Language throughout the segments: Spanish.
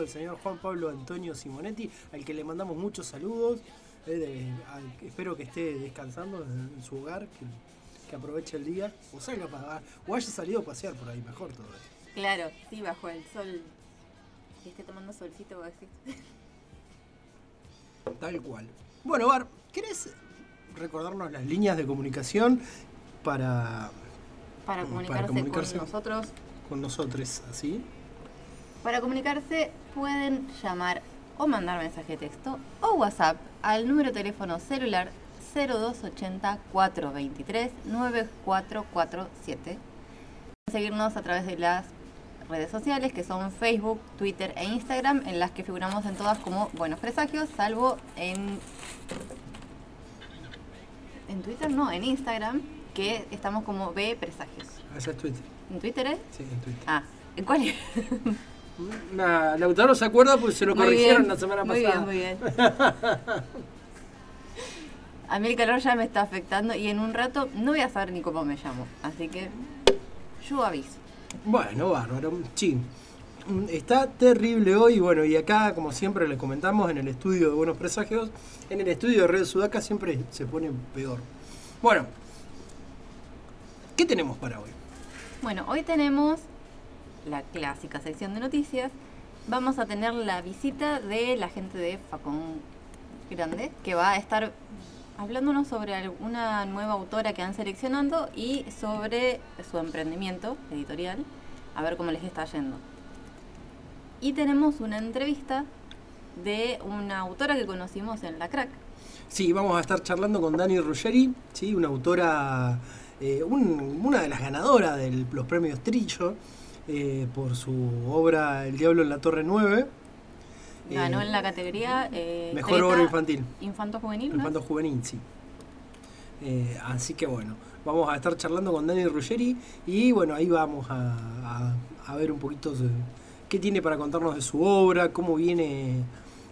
el señor Juan Pablo Antonio Simonetti, al que le mandamos muchos saludos. eh, de- espero que esté descansando en, en su hogar, que, que aproveche el día, o salga a pagar, o haya salido a pasear por ahí, mejor todo esto. Claro, sí, bajo el sol. Que esté tomando solcito, vos decís. Tal cual. Bueno, Bar, ¿querés recordarnos las líneas de comunicación para Para Para comunicarse. con nosotros. con nosotros así? Para comunicarse pueden llamar o mandar mensaje de texto o WhatsApp al número de teléfono celular 0280 423 9447. Seguirnos a través de las redes sociales que son Facebook, Twitter e Instagram, en las que figuramos en todas como Buenos Presagios, salvo en. En Twitter no, en Instagram, que estamos como B Presagios. Allá es Twitter. ¿En Twitter es? Sí, en Twitter. Ah, ¿en cuál? Nah, Lautaro se acuerda porque se lo Muy corrigieron bien, la semana muy pasada. bien, muy bien. A mí el calor ya me está afectando y en un rato no voy a saber ni cómo me llamo. Así que yo aviso. Bueno, bárbaro. Sí. Mm, Está terrible hoy, bueno, y acá, como siempre, les comentamos en el estudio de Buenos Presagios, en el estudio de Red Sudaca siempre se pone peor. Bueno, ¿qué tenemos para hoy? Bueno, hoy tenemos la clásica sección de noticias. Vamos a tener la visita de la gente de Facón Grande, que va a estar hablándonos sobre alguna nueva autora que han seleccionado y sobre su emprendimiento editorial, a ver cómo les está yendo. Y tenemos una entrevista de una autora que conocimos en La Crack. Sí, vamos a estar charlando con Dani Ruggeri, ¿sí? una autora, eh, un- una de las ganadoras de los premios Trillo eh, por su obra El Diablo en la Torre 9. Ganó Eh, en la categoría eh, Mejor obra infantil. Infanto juvenil. Infanto juvenil, sí. Así que bueno, vamos a estar charlando con Dani Ruggeri y bueno, ahí vamos a, a- a ver un poquito de- qué tiene para contarnos de su obra, cómo viene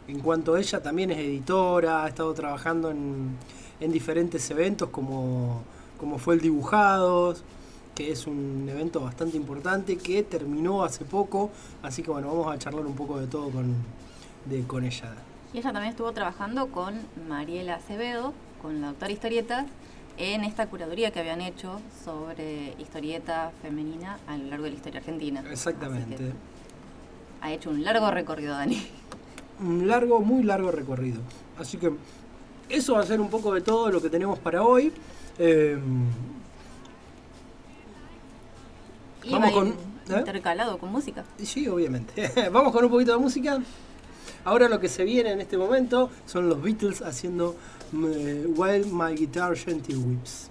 en cuanto a ella, también es editora, ha estado trabajando en, en diferentes eventos como, como fue el Dibujados, que es un evento bastante importante que terminó hace poco, así que bueno, vamos a charlar un poco de todo con, de, con ella. Y ella también estuvo trabajando con Mariela Acevedo, con la doctora Historietas, en esta curaduría que habían hecho sobre historieta femenina a lo largo de la historia argentina. Exactamente. ha hecho un largo recorrido, Dani. un largo, muy largo recorrido. Así que eso va a ser un poco de todo lo que tenemos para hoy. Eh, Vamos va con- ¿eh? intercalado con música. sí, obviamente. Vamos con un poquito de música. Ahora lo que se viene en este momento son los Beatles haciendo eh, While My Guitar Gently Whips.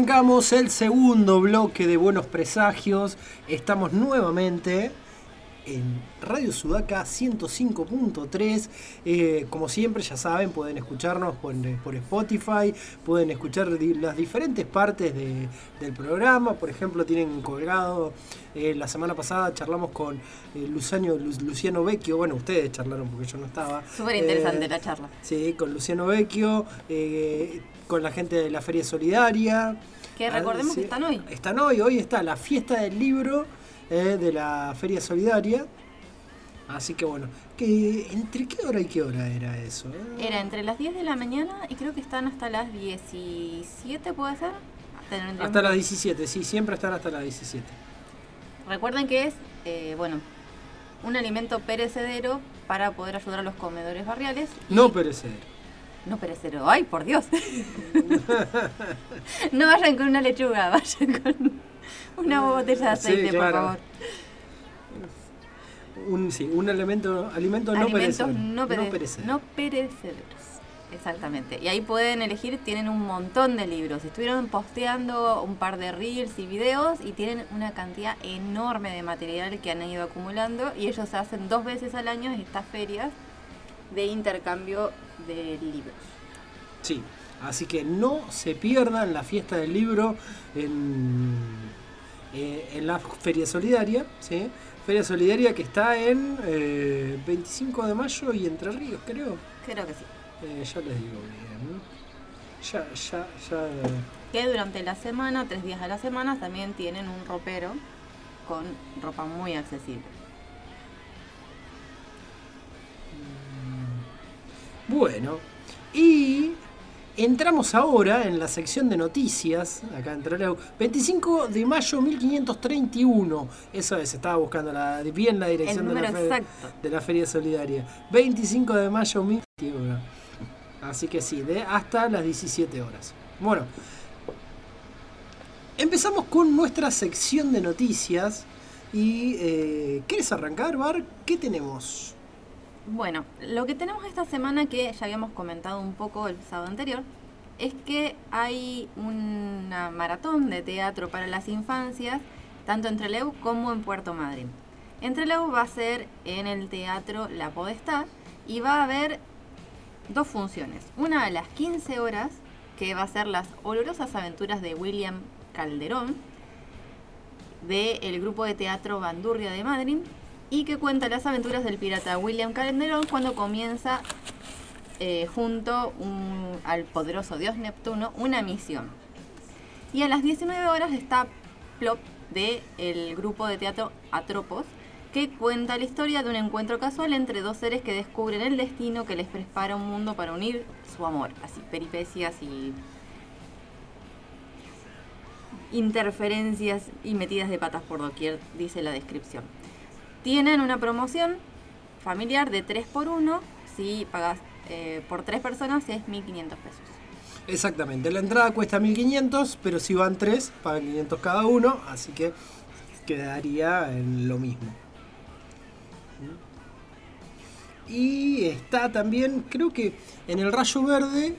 Arrancamos el segundo bloque de Buenos Presagios. Estamos nuevamente en Radio Sudaca 105.3. Eh, como siempre, ya saben, pueden escucharnos por, por Spotify, pueden escuchar di- las diferentes partes de- del programa. Por ejemplo, tienen colgado, eh, la semana pasada charlamos con eh, Luciano, Lu- Luciano Vecchio. Bueno, ustedes charlaron porque yo no estaba. Súper interesante Eh, la charla. Sí, con Luciano Vecchio, eh, con la gente de la Feria Solidaria. Que Ah, recordemos que están hoy. Están hoy, hoy está la fiesta del libro eh, de la Feria Solidaria. Así que bueno, que ¿entre qué hora y qué hora era eso? eh? Era entre las 10 de la mañana y creo que están hasta las 17, ¿puede ser? Hasta las 17, sí, siempre están hasta las 17. Recuerden que es, eh, bueno, un alimento perecedero para poder ayudar a los comedores barriales. No perecedero. No perecedero, ay, por Dios. no vayan con una lechuga, vayan con una botella de Sí, aceite, por favor. Un, sí, un alimento, alimento no perecedero. no, pere- perecedero. no perecederos. Exactamente. Y ahí pueden elegir, tienen un montón de libros. Estuvieron posteando un par de reels y videos y tienen una cantidad enorme de material que han ido acumulando y ellos hacen dos veces al año estas ferias de intercambio de libros. Sí, así que no se pierdan la fiesta del libro en, eh, en la Feria Solidaria, ¿sí? Feria Solidaria que está en eh, 25 de mayo y Entre Ríos, creo. Creo que sí. Eh, ya les digo bien. Ya, ya, ya. Que durante la semana, tres días a la semana, también tienen un ropero con ropa muy accesible. Bueno, y entramos ahora en la sección de noticias, acá en Trelew. 25 de mayo 1531. Eso es, estaba buscando la, bien la dirección de, la número fe- exacto. de la Feria Solidaria. 25 de mayo 1531. Así que sí, de hasta las 17 horas. Bueno, empezamos con nuestra sección de noticias. Y, eh, ¿quieres arrancar, Bar? ¿Qué tenemos? Bueno, lo que tenemos esta semana que ya habíamos comentado un poco el sábado anterior es que hay una maratón de teatro para las infancias tanto en Trelew como en Puerto Madryn. En Trelew va a ser en el teatro La Podestá y va a haber dos funciones. Una a las 15 horas que va a ser las olorosas aventuras de William Calderón del grupo de teatro Bandurria de Madrid y que cuenta las aventuras del pirata William Calderón cuando comienza eh, junto un- al poderoso dios Neptuno una misión. Y a las 19 horas está Plop del grupo de teatro Atropos que cuenta la historia de un encuentro casual entre dos seres que descubren el destino que les prepara un mundo para unir su amor. Así, peripecias y interferencias y metidas de patas por doquier, dice la descripción. Tienen una promoción familiar de 3 por 1 si pagas eh, por 3 personas es 1.500 pesos. Exactamente, la entrada cuesta 1500, pero si van 3, pagan 500 cada uno, así que quedaría en lo mismo. Y está también, creo que en el Rayo Verde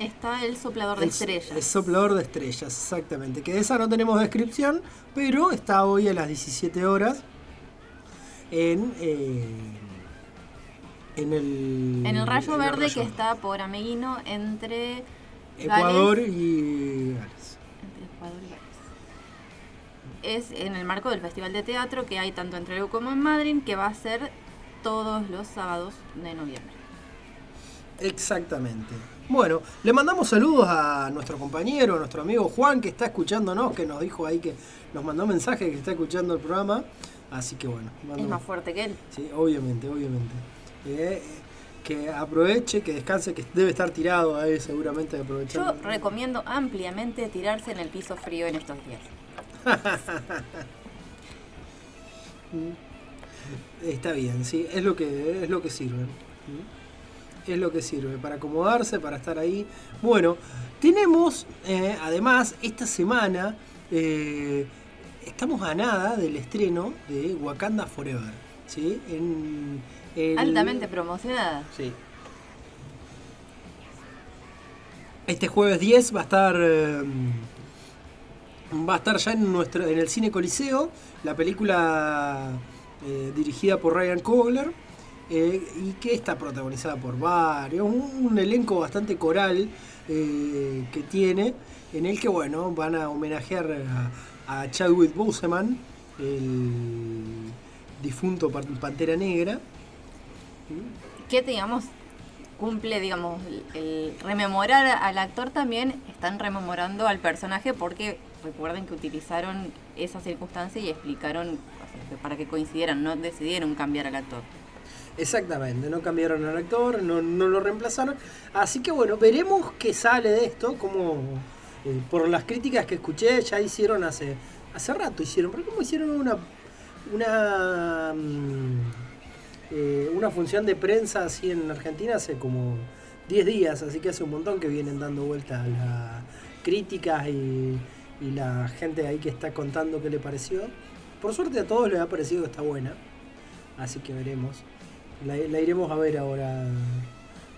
Está el soplador de El- estrellas. El soplador de estrellas, exactamente. Que de esa no tenemos descripción, pero está hoy a las 17 horas en, eh, en el... En el rayo en el verde rayo que está por Ameguino entre Ecuador Gales- y Gales. entre Ecuador y Gales. Es en el marco del Festival de Teatro que hay tanto en Trelew como en Madrid, que va a ser todos los sábados de noviembre. Exactamente. Bueno, le mandamos saludos a nuestro compañero, a nuestro amigo Juan, que está escuchándonos, que nos dijo ahí que nos mandó mensaje que está escuchando el programa. Así que bueno, Es más fuerte que él. Sí, obviamente, obviamente. Eh, que aproveche, que descanse, que debe estar tirado ahí seguramente Yo aprovechando. recomiendo ampliamente tirarse en el piso frío en estos días. Está bien, sí, es lo que, es lo que sirve. ¿Mm? Es lo que sirve, para acomodarse, para estar ahí. Bueno, tenemos, eh, además, esta semana, eh, estamos a nada del estreno de Wakanda Forever. ¿sí? En, el- Altamente promocionada. Sí. Este jueves 10 va a estar eh, va a estar ya en nuestro en el cine Coliseo la película eh, dirigida por Ryan Coogler eh, y que está protagonizada por varios un, un elenco bastante coral eh, que tiene en el que bueno van a homenajear a, a Chadwick Boseman el difunto Pan- Pantera Negra que digamos cumple digamos el, rememorar al actor también están rememorando al personaje porque recuerden que utilizaron esa circunstancia y explicaron para que coincidieran no decidieron cambiar al actor Exactamente, no cambiaron al actor, no, no lo reemplazaron. Así que bueno, veremos qué sale de esto, como eh, por las críticas que escuché, ya hicieron hace, hace rato hicieron, pero como hicieron una una mm, eh, una función de prensa así en Argentina hace como 10 días, así que hace un montón que vienen dando vueltas las críticas y, y la gente ahí que está contando qué le pareció. Por suerte a todos les ha parecido que está buena, así que veremos. La, la iremos a ver ahora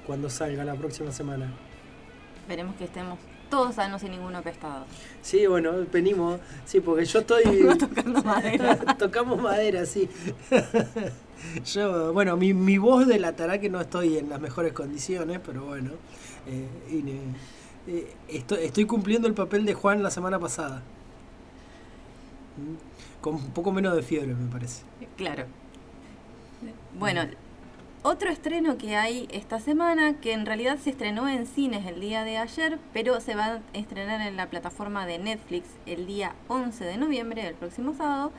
cuando salga la próxima semana. veremos que estemos todos sanos y ninguno apestado Sí, bueno, venimos, sí, porque yo estoy... tocando madera Tocamos madera, sí. Yo, bueno, mi, mi voz delatará que no estoy en las mejores condiciones, pero bueno. eh, y eh, estoy, estoy cumpliendo el papel de Juan la semana pasada. Mm, Con un poco menos de fiebre, me parece. Claro. Bueno, otro estreno que hay esta semana, que en realidad se estrenó en cines el día de ayer, pero se va a estrenar en la plataforma de Netflix el día 11 de noviembre, el próximo sábado,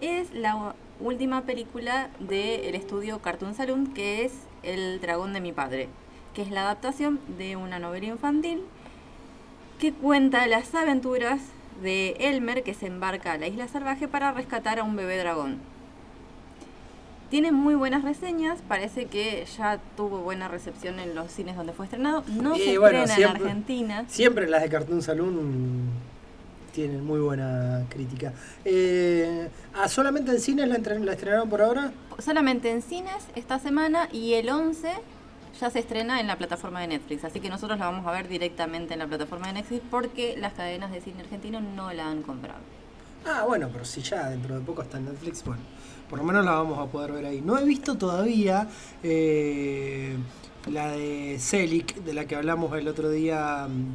es la última película del estudio Cartoon Saloon, que es El dragón de mi padre, que es la adaptación de una novela infantil que cuenta las aventuras de Elmer que se embarca a la isla salvaje para rescatar a un bebé dragón. Tiene muy buenas reseñas, parece que ya tuvo buena recepción en los cines donde fue estrenado. No Y se bueno, estrena siempre- en Argentina. Siempre las de Cartoon Saloon tienen muy buena crítica. Eh, ah, ¿Solamente en cines la, la estrenaron por ahora? Solamente en cines esta semana y el 11 ya se estrena en la plataforma de Netflix. Así que nosotros la vamos a ver directamente en la plataforma de Netflix porque las cadenas de cine argentino no la han comprado. Ah, bueno, pero si ya dentro de poco está en Netflix, bueno, por lo menos la vamos a poder ver ahí. No he visto todavía eh, la de Selic, de la que hablamos el otro día. mm,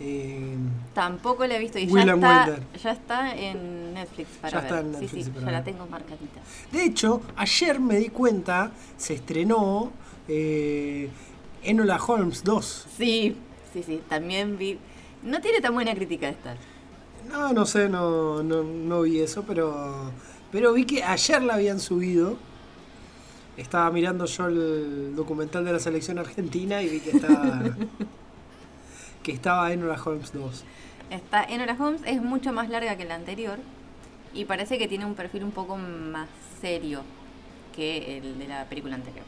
eh, Tampoco la he visto y ya está, ya está en Netflix para Ya ver. está en sí, Netflix sí, para ya la tengo marcadita. de hecho, ayer me di cuenta, se estrenó eh, Enola Holmes 2. Sí, sí, sí, también vi. No tiene tan buena crítica esta. No, no sé, no, no, no vi eso, pero, pero vi que ayer la habían subido. Estaba mirando yo el documental de la selección argentina y vi que estaba, que estaba Enola Holmes 2. Esta Enola Holmes es mucho más larga que la anterior y parece que tiene un perfil un poco más serio que el de la película anterior.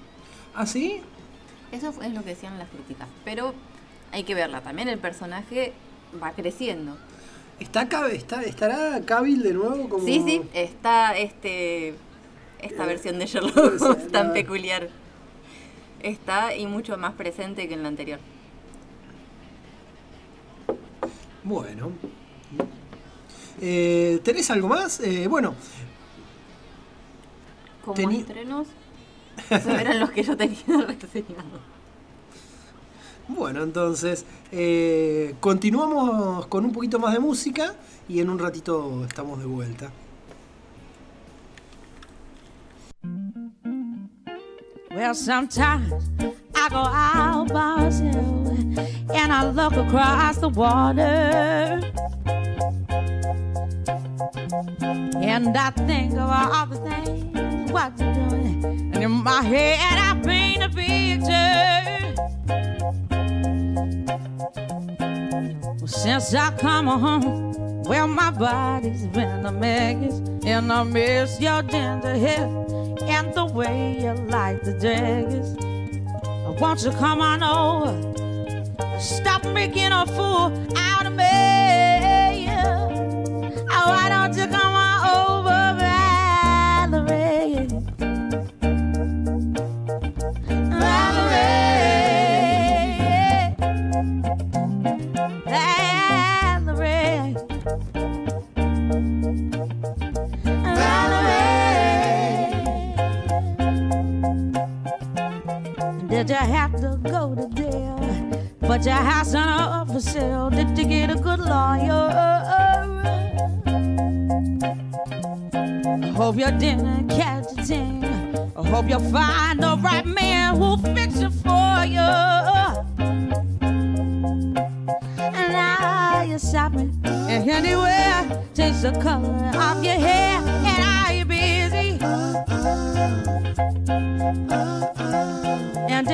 ¿Ah, sí? Eso es lo que decían las críticas, pero hay que verla. También el personaje va creciendo. ¿Está, está, ¿Estará Cavill de nuevo? Como... Sí, sí, está este esta Eh, versión de Sherlock Holmes tan peculiar. Está y mucho más presente que en la anterior. Bueno. Eh, ¿Tenés algo más? Eh, bueno, Como esos eran los que yo tenía reseñados. Bueno, entonces eh, continuamos con un poquito más de música y en un ratito estamos de vuelta. Well, sometimes I go out by myself and I look across the water. And I think of all the things what you're doing. And in my head, I paint a picture. Since I come home, well, my body's been a mess. And I miss your ginger hair and the way you like the daggers. Won't you come on over? Stop making a fool out of me. Oh, why don't you come You have to go to jail? But your house on up for sale. Did you get a good lawyer? I hope you didn't catch a. I hope you'll find the right man who'll fix it for you. And now you're shopping and anywhere. Change the color of your hair. And are you busy?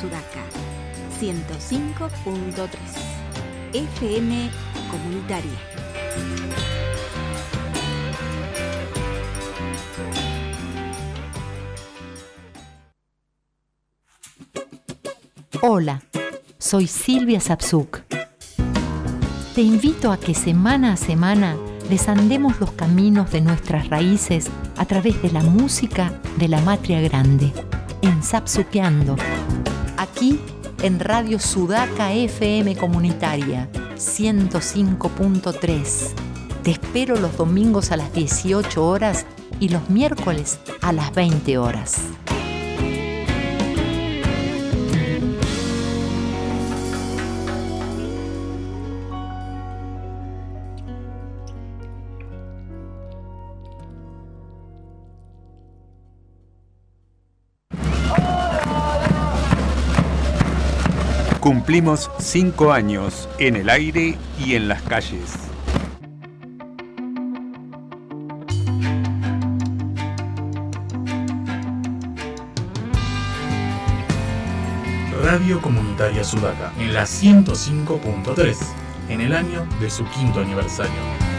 Sudaca. 105.3. FM Comunitaria. Hola, soy Silvia Sapsuk. Te invito a que semana a semana desandemos los caminos de nuestras raíces a través de la música de la Matria Grande, en Sapsuqueando. Aquí en Radio Sudaca FM Comunitaria 105.3. Te espero los domingos a las 18 horas y los miércoles a las 20 horas. Cumplimos cinco años en el aire y en las calles. Radio Comunitaria Sudaca en la 105.3 en el año de su quinto aniversario.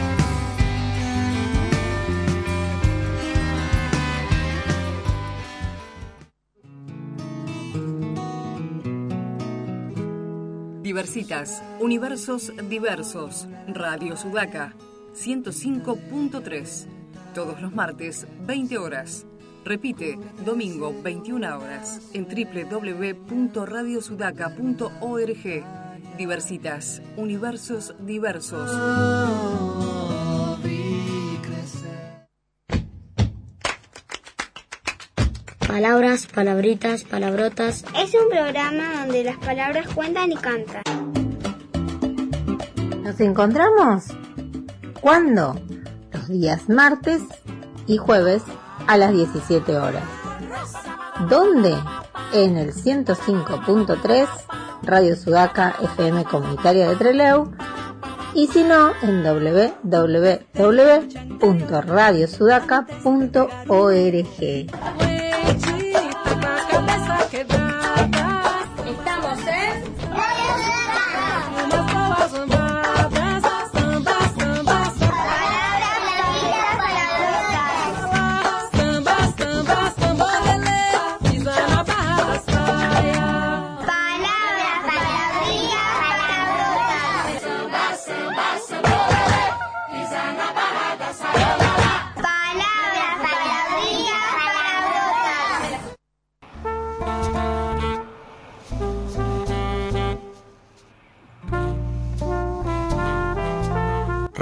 Diversitas, universos diversos. Radio Sudaca, 105.3. Todos los martes, 20 horas. Repite, domingo, 21 horas, en www.radiosudaca.org. Diversitas, universos diversos. Palabras, palabritas, palabrotas. Es un programa donde las palabras cuentan y cantan. ¿Nos encontramos? ¿Cuándo? Los días martes y jueves a las 17 horas. ¿Dónde? En el 105.3 Radio Sudaca FM Comunitaria de Treleu y si no en www.radiosudaca.org.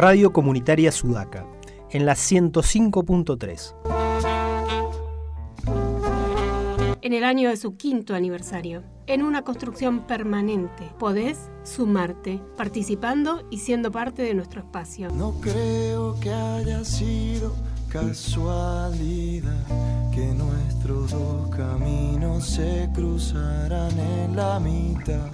Radio Comunitaria Sudaca, en la 105.3. en el año de su quinto aniversario, en una construcción permanente. Podés sumarte, participando y siendo parte de nuestro espacio. No creo que haya sido casualidad que nuestros dos caminos se cruzaran en la mitad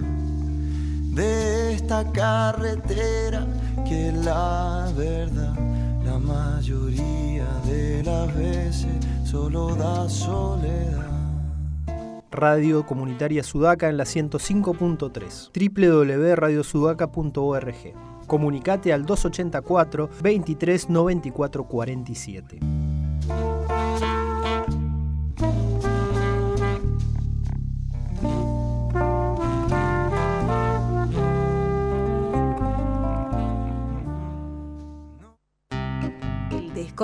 de esta carretera que la verdad la mayoría de las veces solo da soledad. Radio Comunitaria Sudaca en la 105.3, www.radiosudaca.org. Comunicate al 284 23 94 47.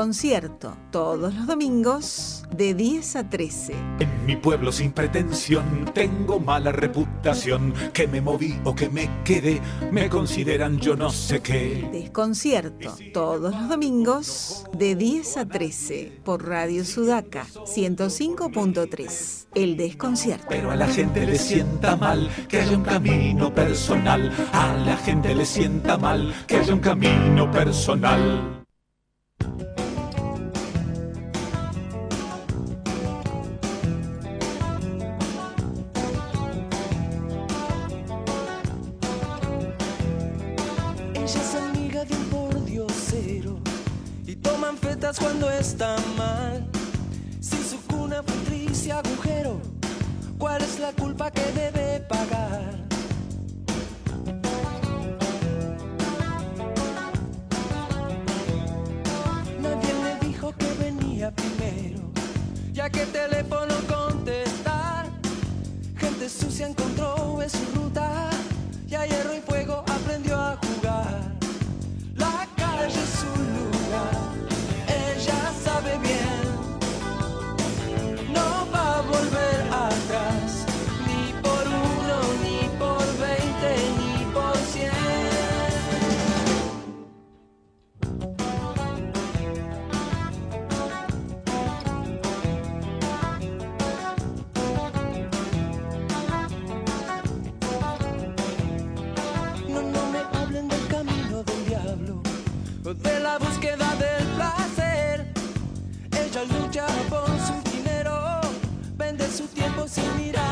El desconcierto, todos los domingos de 10 a 13. En mi pueblo sin pretensión tengo mala reputación. Que me moví o que me quedé, me consideran yo no sé qué. Desconcierto, todos los domingos de 10 a 13 por Radio Sudaca 105.3. El desconcierto. Pero a la gente le sienta mal que haya un camino personal. A la gente le sienta mal que haya un camino personal. Que debe pagar? Nadie le dijo que venía primero, ya que teléfono lucha por su dinero, vende su tiempo sin mirar.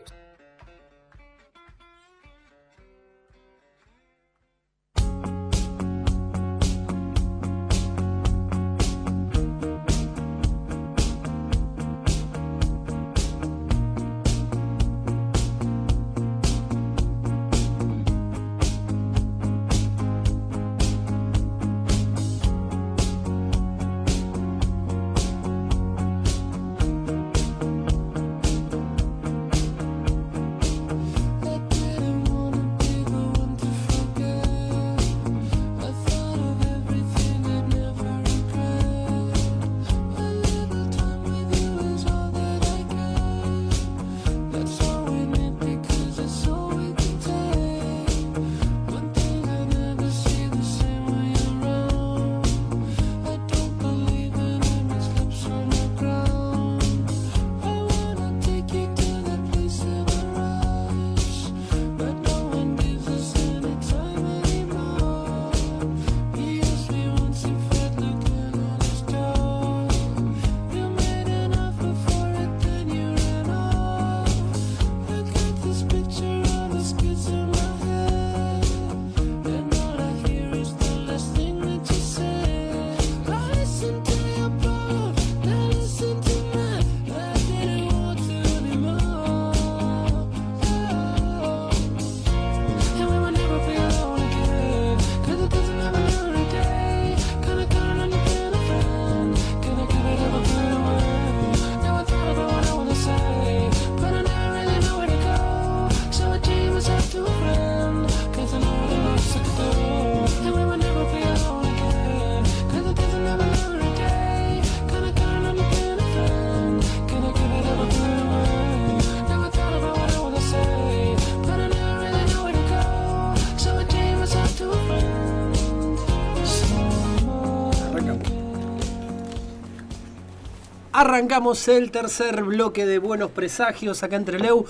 Arrancamos el tercer bloque de Buenos Presagios acá entre Leu,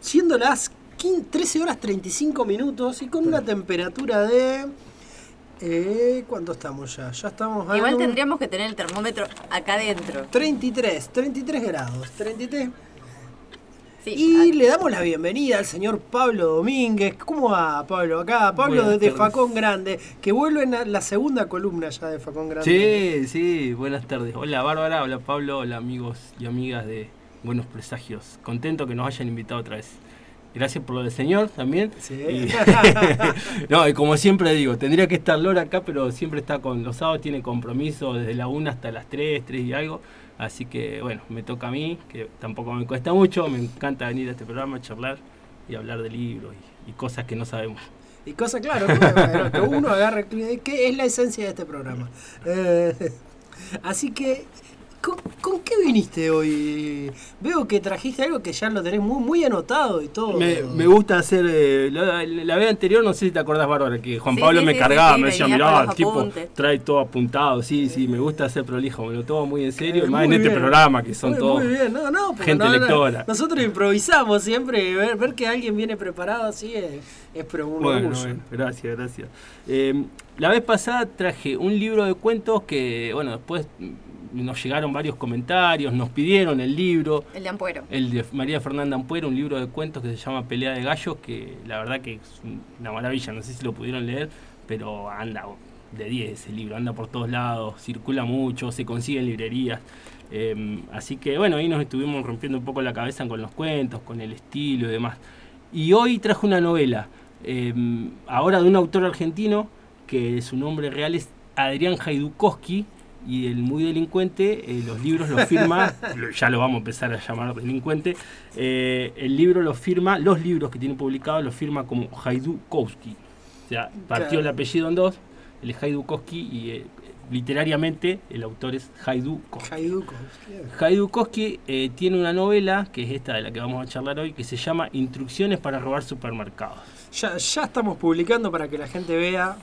siendo las 15 13 horas 35 minutos y con una temperatura de... Eh, ¿Cuánto estamos ya? Ya estamos Igual tendríamos que tener el termómetro acá adentro. 33, 33 grados, 33. Sí, y le damos la bienvenida al señor Pablo Domínguez. ¿Cómo va, Pablo? Acá, Pablo Buenas de, de tardes. Facón Grande, que vuelve en la, la segunda columna ya de Facón Grande. Sí, sí, buenas tardes. Hola Bárbara, hola Pablo, hola amigos y amigas de Buenos Presagios. Contento que nos hayan invitado otra vez. Gracias por lo del señor también. Sí. Y- no, y como siempre digo, tendría que estar Lora acá, pero siempre está con los sábados, tiene compromiso desde la 1 hasta las 3, 3 y algo. Así que bueno, me toca a mí, que tampoco me cuesta mucho, me encanta venir a este programa, charlar y hablar de libros y, cosas que no sabemos. Y cosa, claro, que, uno agarre, que es la esencia de este programa. Eh, así que, ¿con, con qué viniste hoy? Veo que trajiste algo que ya lo tenés muy, muy anotado y todo. Me, me gusta hacer. eh, la, la vez anterior, no sé si te acordás, Bárbara, que Juan Sí, Pablo sí, me sí, cargaba, sí, me decía, mirá, el tipo apuntes". trae todo apuntado. Sí, sí, me gusta hacer prolijo, me lo tomo muy en serio. Eh, más en este programa, que son Muy- todos. Muy bien, no, no, porque gente no, no, lectora. Nosotros improvisamos siempre y ver, ver que alguien viene preparado así es, es pero un Bueno, orgullo. bueno, gracias, gracias. Eh, la vez pasada traje un libro de cuentos que, bueno, después nos llegaron varios comentarios, nos pidieron el libro. El de Ampuero. El de María Fernanda Ampuero, un libro de cuentos que se llama Pelea de Gallos, que la verdad que es una maravilla, no sé si lo pudieron leer, pero anda de 10 ese libro, anda por todos lados, circula mucho, se consigue en librerías. Eh, así que bueno, ahí nos estuvimos rompiendo un poco la cabeza con los cuentos, con el estilo y demás. Y hoy traje una novela, eh, ahora de un autor argentino, que su nombre real es Adrián Haidukowski, y el muy delincuente, eh, los libros los firma, ya lo vamos a empezar a llamar delincuente, eh, el libro lo firma, los libros que tiene publicados los firma como Haidukowski. O sea, partió Claro. el apellido en dos, el Haidukowski, y eh, literariamente el autor es Haidukowski. Haidukowski. Haidukowski eh, tiene una novela, que es esta de la que vamos a charlar hoy, que se llama Instrucciones para robar supermercados. Ya, ya estamos publicando para que la gente vea.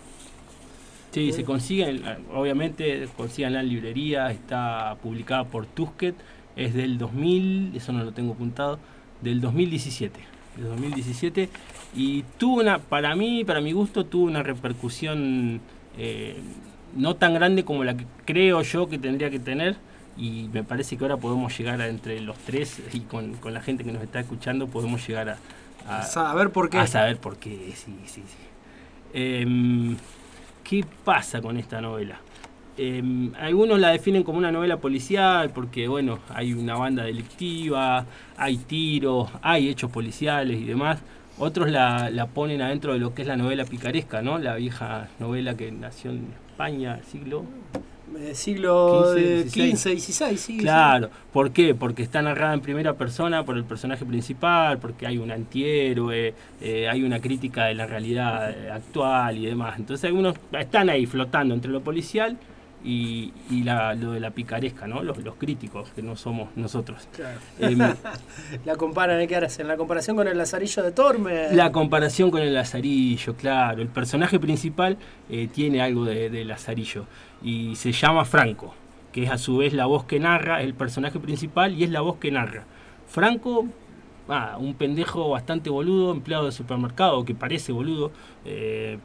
Sí, se consiguen, obviamente, consíganla en librería, está publicada por Tusquet, es del 2000, eso no lo tengo apuntado, del 2017, del 2017, y tuvo una, para mí, para mi gusto, tuvo una repercusión eh, no tan grande como la que creo yo que tendría que tener, y me parece que ahora podemos llegar a entre los tres y con, con la gente que nos está escuchando podemos llegar a, a- A saber por qué. A saber por qué, sí, sí, sí. Em, ¿Qué pasa con esta novela? Em, algunos la definen como una novela policial porque, bueno, hay una banda delictiva, hay tiros, hay hechos policiales y demás. Otros la, ponen adentro de lo que es la novela picaresca, ¿no? La vieja novela que nació en España, siglo Eh, siglo 15, 15, 16, sí. Claro, ¿por qué? Porque está narrada en primera persona por el personaje principal, porque hay un antihéroe, eh, hay una crítica de la realidad eh, actual y demás. Entonces algunos están ahí flotando entre lo policial y, y la- lo de la picaresca, ¿no? Los, los críticos, que no somos nosotros. Claro. Em, la comparan. ¿qué hacen? La comparación con el Lazarillo de Torme. La comparación con el Lazarillo, claro. El personaje principal eh, tiene algo de, de Lazarillo y se llama Franco, que es a su vez la voz que narra, el personaje principal y es la voz que narra. Franco, un pendejo bastante boludo, empleado de supermercado, que parece boludo, eh,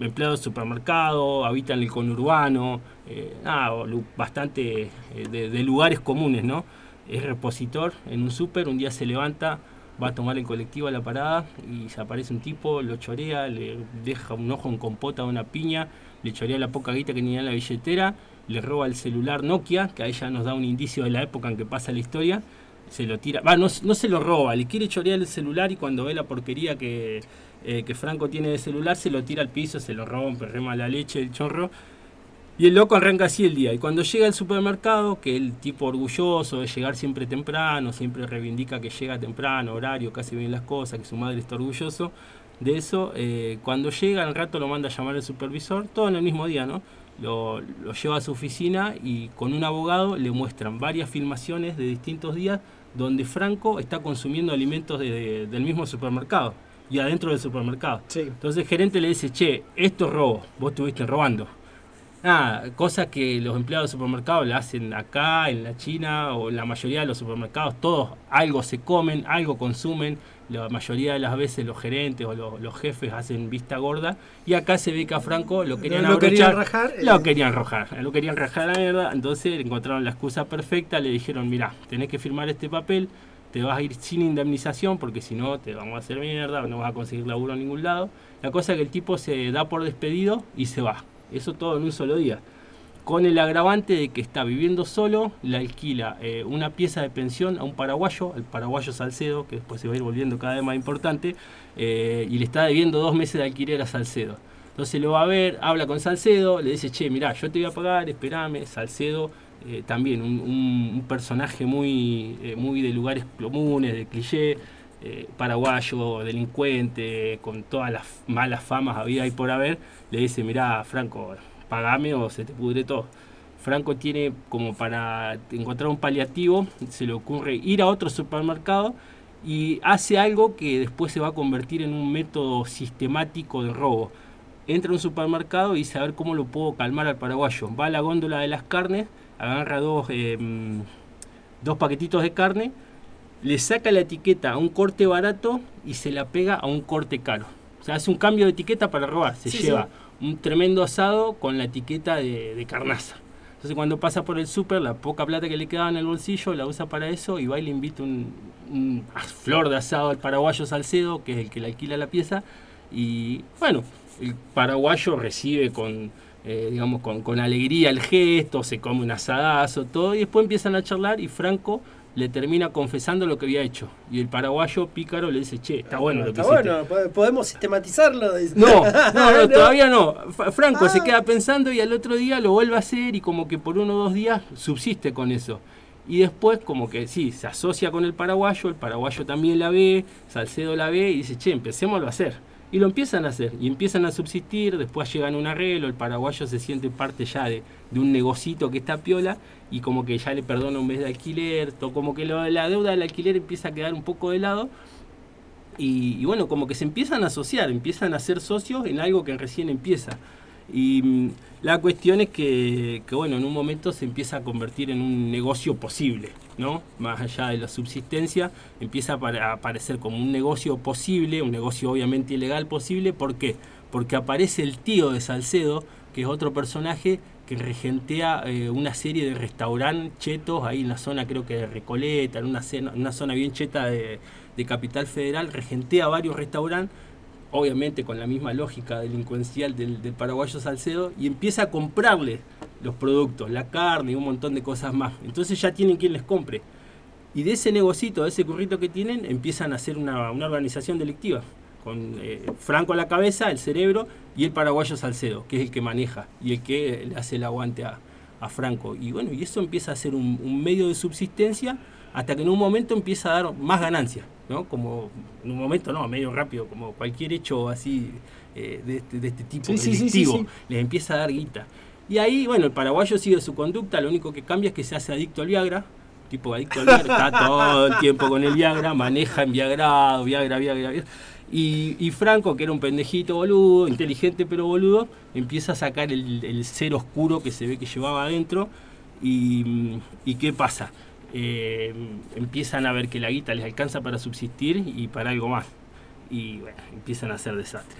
empleado de supermercado, habita en el conurbano, eh, bastante eh, de, de lugares comunes, ¿no? Es repositor en un súper, un día se levanta, va a tomar el colectivo a la parada y se aparece un tipo, lo chorea, le deja un ojo en compota de una piña, le chorea la poca guita que tenía en la billetera, le roba el celular Nokia, que a ella nos da un indicio de la época en que pasa la historia, se lo tira, va, no, no se lo roba, le quiere chorear el celular y cuando ve la porquería que, eh, que Franco tiene de celular, se lo tira al piso, se lo rompe, rema la leche, el chorro. Y el loco arranca así el día. Y cuando llega al supermercado, que el tipo orgulloso de llegar siempre temprano, siempre reivindica que llega temprano, horario, casi bien las cosas, que su madre está orgulloso de eso, eh, cuando llega al rato lo manda a llamar el supervisor, todo en el mismo día, ¿no? Lo, lo lleva a su oficina y con un abogado le muestran varias filmaciones de distintos días donde Franco está consumiendo alimentos de- de- del mismo supermercado y adentro del supermercado. Entonces el gerente le dice, che, esto es robo, vos estuviste robando. Nada, cosas que los empleados de supermercados la hacen acá, en la China o en la mayoría de los supermercados, todos algo se comen, algo consumen, la mayoría de las veces los gerentes o los, los jefes hacen vista gorda y acá se ve que a Franco lo querían Lo- querían eh. lo querían rajar, lo querían rajar a la mierda, entonces encontraron la excusa perfecta, le dijeron, mira, tenés que firmar este papel, te vas a ir sin indemnización porque si no te vamos a hacer mierda, no vas a conseguir laburo en ningún lado. La cosa es que el tipo se da por despedido y se va. Eso todo en un solo día. Con el agravante de que está viviendo solo, le alquila eh, una pieza de pensión a un paraguayo, el paraguayo Salcedo, que después se va a ir volviendo cada vez más importante, eh, y le está debiendo dos meses de alquiler a Salcedo. Entonces lo va a ver, habla con Salcedo, le dice, che, mirá, yo te voy a pagar, esperame. Salcedo, eh, también un, personaje muy, muy de lugares comunes, de cliché, paraguayo, delincuente, con todas las malas famas había y por haber, le dice, mirá, Franco, pagame o se te pudre todo. Franco tiene como para encontrar un paliativo, se le ocurre ir a otro supermercado y hace algo que después se va a convertir en un método sistemático de robo. Entra a un supermercado y dice a ver cómo lo puedo calmar al paraguayo. Va a la góndola de las carnes, agarra dos, eh, mm, dos paquetitos de carne, le saca la etiqueta a un corte barato y se la pega a un corte caro. O sea, hace un cambio de etiqueta para robar. Se Sí, lleva un tremendo asado con la etiqueta de, de carnaza. Entonces cuando pasa por el súper, la poca plata que le quedaba en el bolsillo la usa para eso y va y le invita un, un flor de asado al paraguayo Salcedo, que es el que le alquila la pieza. Y bueno, el paraguayo recibe con, eh, digamos, con, con alegría el gesto, se come un asadazo, todo, y después empiezan a charlar y Franco le termina confesando lo que había hecho. Y el paraguayo pícaro le dice, che, está bueno lo que Está hiciste. bueno, po- podemos sistematizarlo. No, no, no, todavía no. Franco se queda pensando y al otro día lo vuelve a hacer y como que por uno o dos días subsiste con eso. Y después como que sí, se asocia con el paraguayo, el paraguayo también la ve, Salcedo la ve y dice, che, empecémoslo a hacer. Y lo empiezan a hacer, y empiezan a subsistir, después llegan a un arreglo, el paraguayo se siente parte ya de, de un negocito que está piola, y como que ya le perdona un mes de alquiler, to- como que lo- la deuda del alquiler empieza a quedar un poco de lado, y, y bueno, como que se empiezan a asociar, empiezan a ser socios en algo que recién empieza. Y mm, la cuestión es que, bueno, en un momento se empieza a convertir en un negocio posible, ¿no? Más allá de la subsistencia, empieza a aparecer como un negocio posible, un negocio obviamente ilegal posible. ¿Por qué? Porque aparece el tío de Salcedo, que es otro personaje que regentea eh, una serie de restaurantes chetos ahí en la zona, creo que de Recoleta, en una, cena- una zona bien cheta de, de Capital Federal, regentea varios restaurantes obviamente con la misma lógica delincuencial del, del paraguayo Salcedo, y empieza a comprarle los productos, la carne y un montón de cosas más. Entonces ya tienen quien les compre. Y de ese negocito, de ese currito que tienen, empiezan a hacer una, una organización delictiva, con eh, Franco a la cabeza, el cerebro, y el paraguayo Salcedo, que es el que maneja y el que hace el aguante a, a Franco. Y bueno, y eso empieza a ser un medio de subsistencia hasta que en un momento empieza a dar más ganancias, ¿no? Como en un momento, no, medio rápido, como cualquier hecho así eh, de, este, de este tipo, Sí, sí, sí, delictivo, sí, sí. les empieza a dar guita. Y ahí, bueno, el paraguayo sigue su conducta, lo único que cambia es que se hace adicto al Viagra, tipo adicto al Viagra, está todo el tiempo con el Viagra, maneja en Viagrado, Viagra, Viagra, Viagra. Y, y Franco, que era un pendejito boludo, inteligente pero boludo, empieza a sacar el, el ser oscuro que se ve que llevaba adentro. Y, y ¿qué pasa? Eh, empiezan a ver que la guita les alcanza para subsistir y para algo más. Y bueno, empiezan a hacer desastre.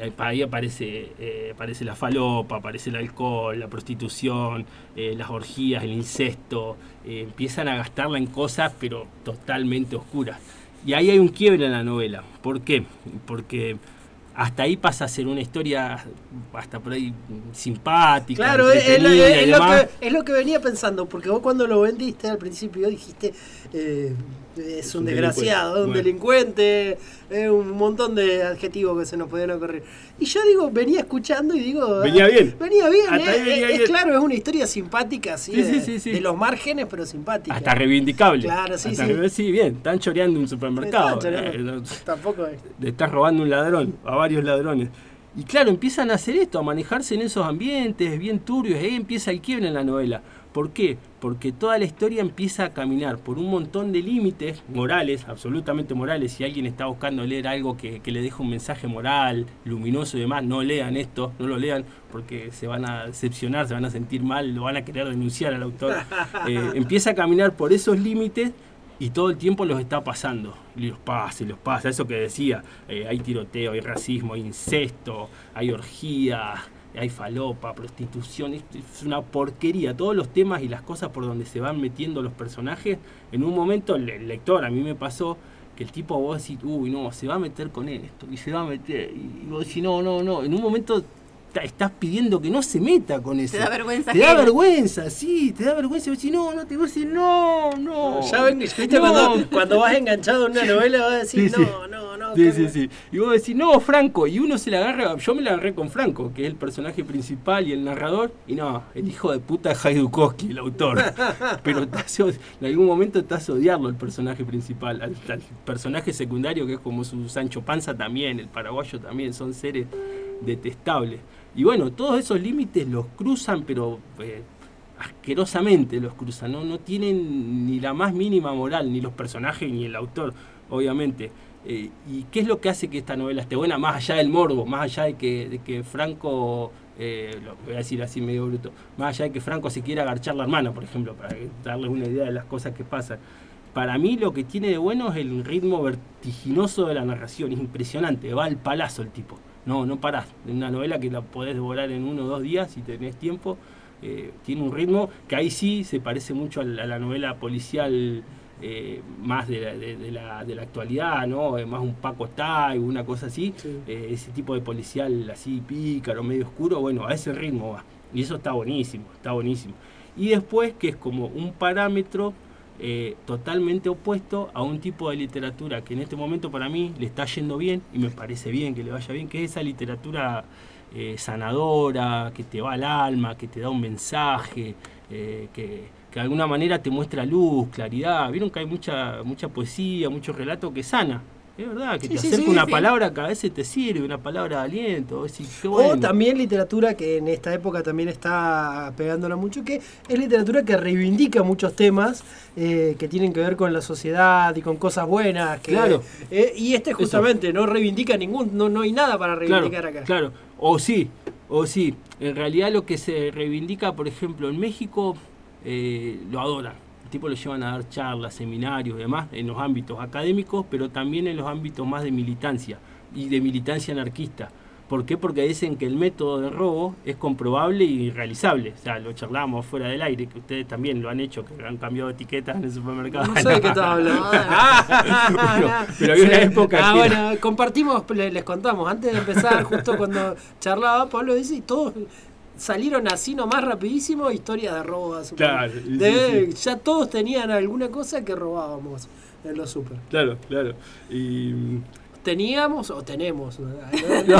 Eh, ahí aparece, eh, aparece la falopa, aparece el alcohol, la prostitución, las orgías, el incesto. empiezan a gastarla en cosas, pero totalmente oscuras. Y ahí hay un quiebre en la novela. ¿Por qué? Porque hasta ahí pasa a ser una historia hasta por ahí simpática. Claro, es, es lo, es que, es lo que venía pensando, porque vos cuando lo vendiste al principio dijiste, eh, es, un, un desgraciado, es un delincuente, es un montón de adjetivos que se nos podían ocurrir. Y yo digo, venía escuchando y digo... Venía ah, bien. Venía bien, Hasta eh, venía eh, es bien. claro, es una historia simpática, así, Sí, de, sí, sí, sí. de los márgenes, pero simpática. Hasta reivindicable. Claro, sí, Hasta sí. sí, bien. Están choreando un supermercado. Choreando. Eh, Tampoco es. le estás robando un ladrón, a varios ladrones. Y claro, empiezan a hacer esto, a manejarse en esos ambientes bien turbios, y ahí empieza el quiebre en la novela. ¿Por qué? Porque toda la historia empieza a caminar por un montón de límites morales, absolutamente morales. Si alguien está buscando leer algo que, que le deje un mensaje moral, luminoso y demás, no lean esto, no lo lean porque se van a decepcionar, se van a sentir mal, lo van a querer denunciar al autor. Eh, empieza a caminar por esos límites y todo el tiempo los está pasando. Y los pasa, y los pasa. Eso que decía, eh, hay tiroteo, hay racismo, hay incesto, hay orgía, hay falopa, prostitución. Es, una porquería. Todos los temas y las cosas por donde se van metiendo los personajes. En un momento, el, el lector, a mí me pasó que el tipo vos decís, uy, no, se va a meter con esto, y se va a meter. Y vos decís, no, no, no. En un momento estás pidiendo que no se meta con eso. Te da vergüenza Te da vergüenza, sí, te da vergüenza. Y vos decís, no, no, te vas a decir, no, no. Ya ven, ¿viste? no". Cuando, cuando vas enganchado en una novela vas a decir, Sí, sí. no, no, no. Sí, sí, sí. Y vos decís, no, Franco. Y uno se la agarra. Yo me la agarré con Franco, que es el personaje principal y el narrador. Y no, el hijo de puta es Haidukowski, el autor. Pero te hace- en algún momento te hace odiarlo el personaje principal. Al, al personaje secundario, que es como su Sancho Panza también, el paraguayo también, son seres detestables. Y bueno, todos esos límites los cruzan, pero eh, asquerosamente los cruzan. ¿no? no tienen ni la más mínima moral, ni los personajes ni el autor, obviamente. Eh, ¿Y qué es lo que hace que esta novela esté buena? Más allá del morbo, más allá de que, de que Franco, eh, lo voy a decir así medio bruto, más allá de que Franco se quiera agarchar la hermana, por ejemplo, para darles una idea de las cosas que pasan. Para mí lo que tiene de bueno es el ritmo vertiginoso de la narración, es impresionante, va al palazo el tipo. No, no parás. Es una novela que la podés devorar en uno o dos días si tenés tiempo. Eh, tiene un ritmo que ahí sí se parece mucho a la, a la novela policial eh, más de la, de, de la, de la actualidad, ¿no? Eh, más un Paco Style, una cosa así. Ese tipo de policial así pícaro, medio oscuro, bueno, a ese ritmo va. Y eso está buenísimo, está buenísimo. Y después que es como un parámetro eh, totalmente opuesto a un tipo de literatura que en este momento para mí le está yendo bien y me parece bien que le vaya bien, que es esa literatura eh, sanadora, que te va al alma, que te da un mensaje, eh, que, que de alguna manera te muestra luz, claridad. Vieron que hay mucha, mucha poesía, mucho relato que sana. Es verdad, que Sí, te sí, acerca sí, una palabra que a veces te sirve, una palabra de aliento. O también literatura que en esta época también está pegándola mucho, que es literatura que reivindica muchos temas eh, que tienen que ver con la sociedad y con cosas buenas. Que, Claro. eh, y este justamente no reivindica ningún, no, no hay nada para reivindicar claro, acá. Claro, o sí, o sí. En realidad lo que se reivindica, por ejemplo, en México, eh, lo adoran. El tipo lo llevan a dar charlas, seminarios y demás, en los ámbitos académicos, pero también en los ámbitos más de militancia y de militancia anarquista. ¿Por qué? Porque dicen que el método de robo es comprobable y realizable. O sea, lo charlamos fuera del aire, que ustedes también lo han hecho, que han cambiado etiquetas en el supermercado. No sé de qué estás hablando. Bueno, pero había una época Ah, que- bueno, compartimos, le- les contamos, antes de empezar, justo cuando charlaba, Pablo dice, y todos salieron así nomás rapidísimo, historias de robo a super. Claro, sí, De- Ya todos tenían alguna cosa que robábamos en los super. Claro, claro. Y, ¿Teníamos o tenemos? No.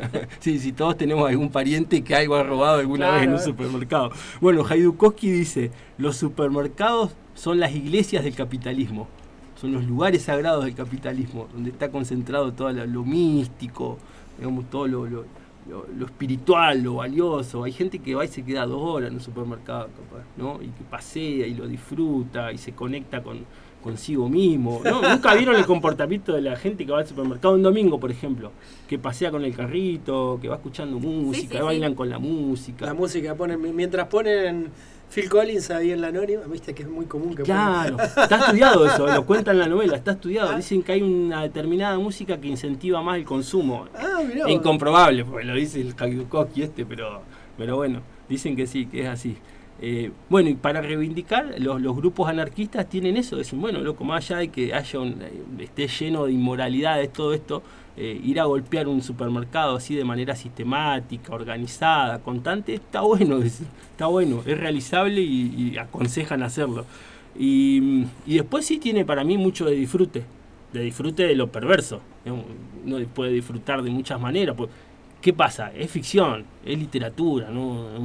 sí, sí, todos tenemos algún pariente que algo ha robado alguna vez en un supermercado. Bueno, Haidukowski dice, los supermercados son las iglesias del capitalismo, son los lugares sagrados del capitalismo, donde está concentrado todo lo, lo místico, digamos, todo lo, lo- lo- lo espiritual, lo valioso. Hay gente que va y se queda dos horas en un supermercado, capaz, ¿no? Y que pasea y lo disfruta y se conecta con consigo mismo. ¿no? Nunca vieron el comportamiento de la gente que va al supermercado un domingo, por ejemplo, que pasea con el carrito, que va escuchando música, sí, que bailan sí. con la música. La música ponen, mientras ponen Phil Collins ahí en la anónima, viste que es muy común que Claro, ponen. está estudiado eso, lo cuenta en la novela, está estudiado. Dicen que hay una determinada música que incentiva más el consumo. Ah, mirá. Incomprobable, porque lo dice el Haidukowski este, pero, pero bueno, dicen que sí, que es así. Eh, bueno, y para reivindicar, los, los grupos anarquistas tienen eso, dicen, bueno, loco, más allá de que haya un- eh, esté lleno de inmoralidades todo esto, eh, ir a golpear un supermercado así de manera sistemática, organizada, constante, está bueno, está bueno, es realizable y, aconsejan hacerlo. Y, y después sí tiene para mí mucho de disfrute, de disfrute de lo perverso. Uno puede disfrutar de muchas maneras. pues, ¿Qué pasa? Es ficción, es literatura. ¿no?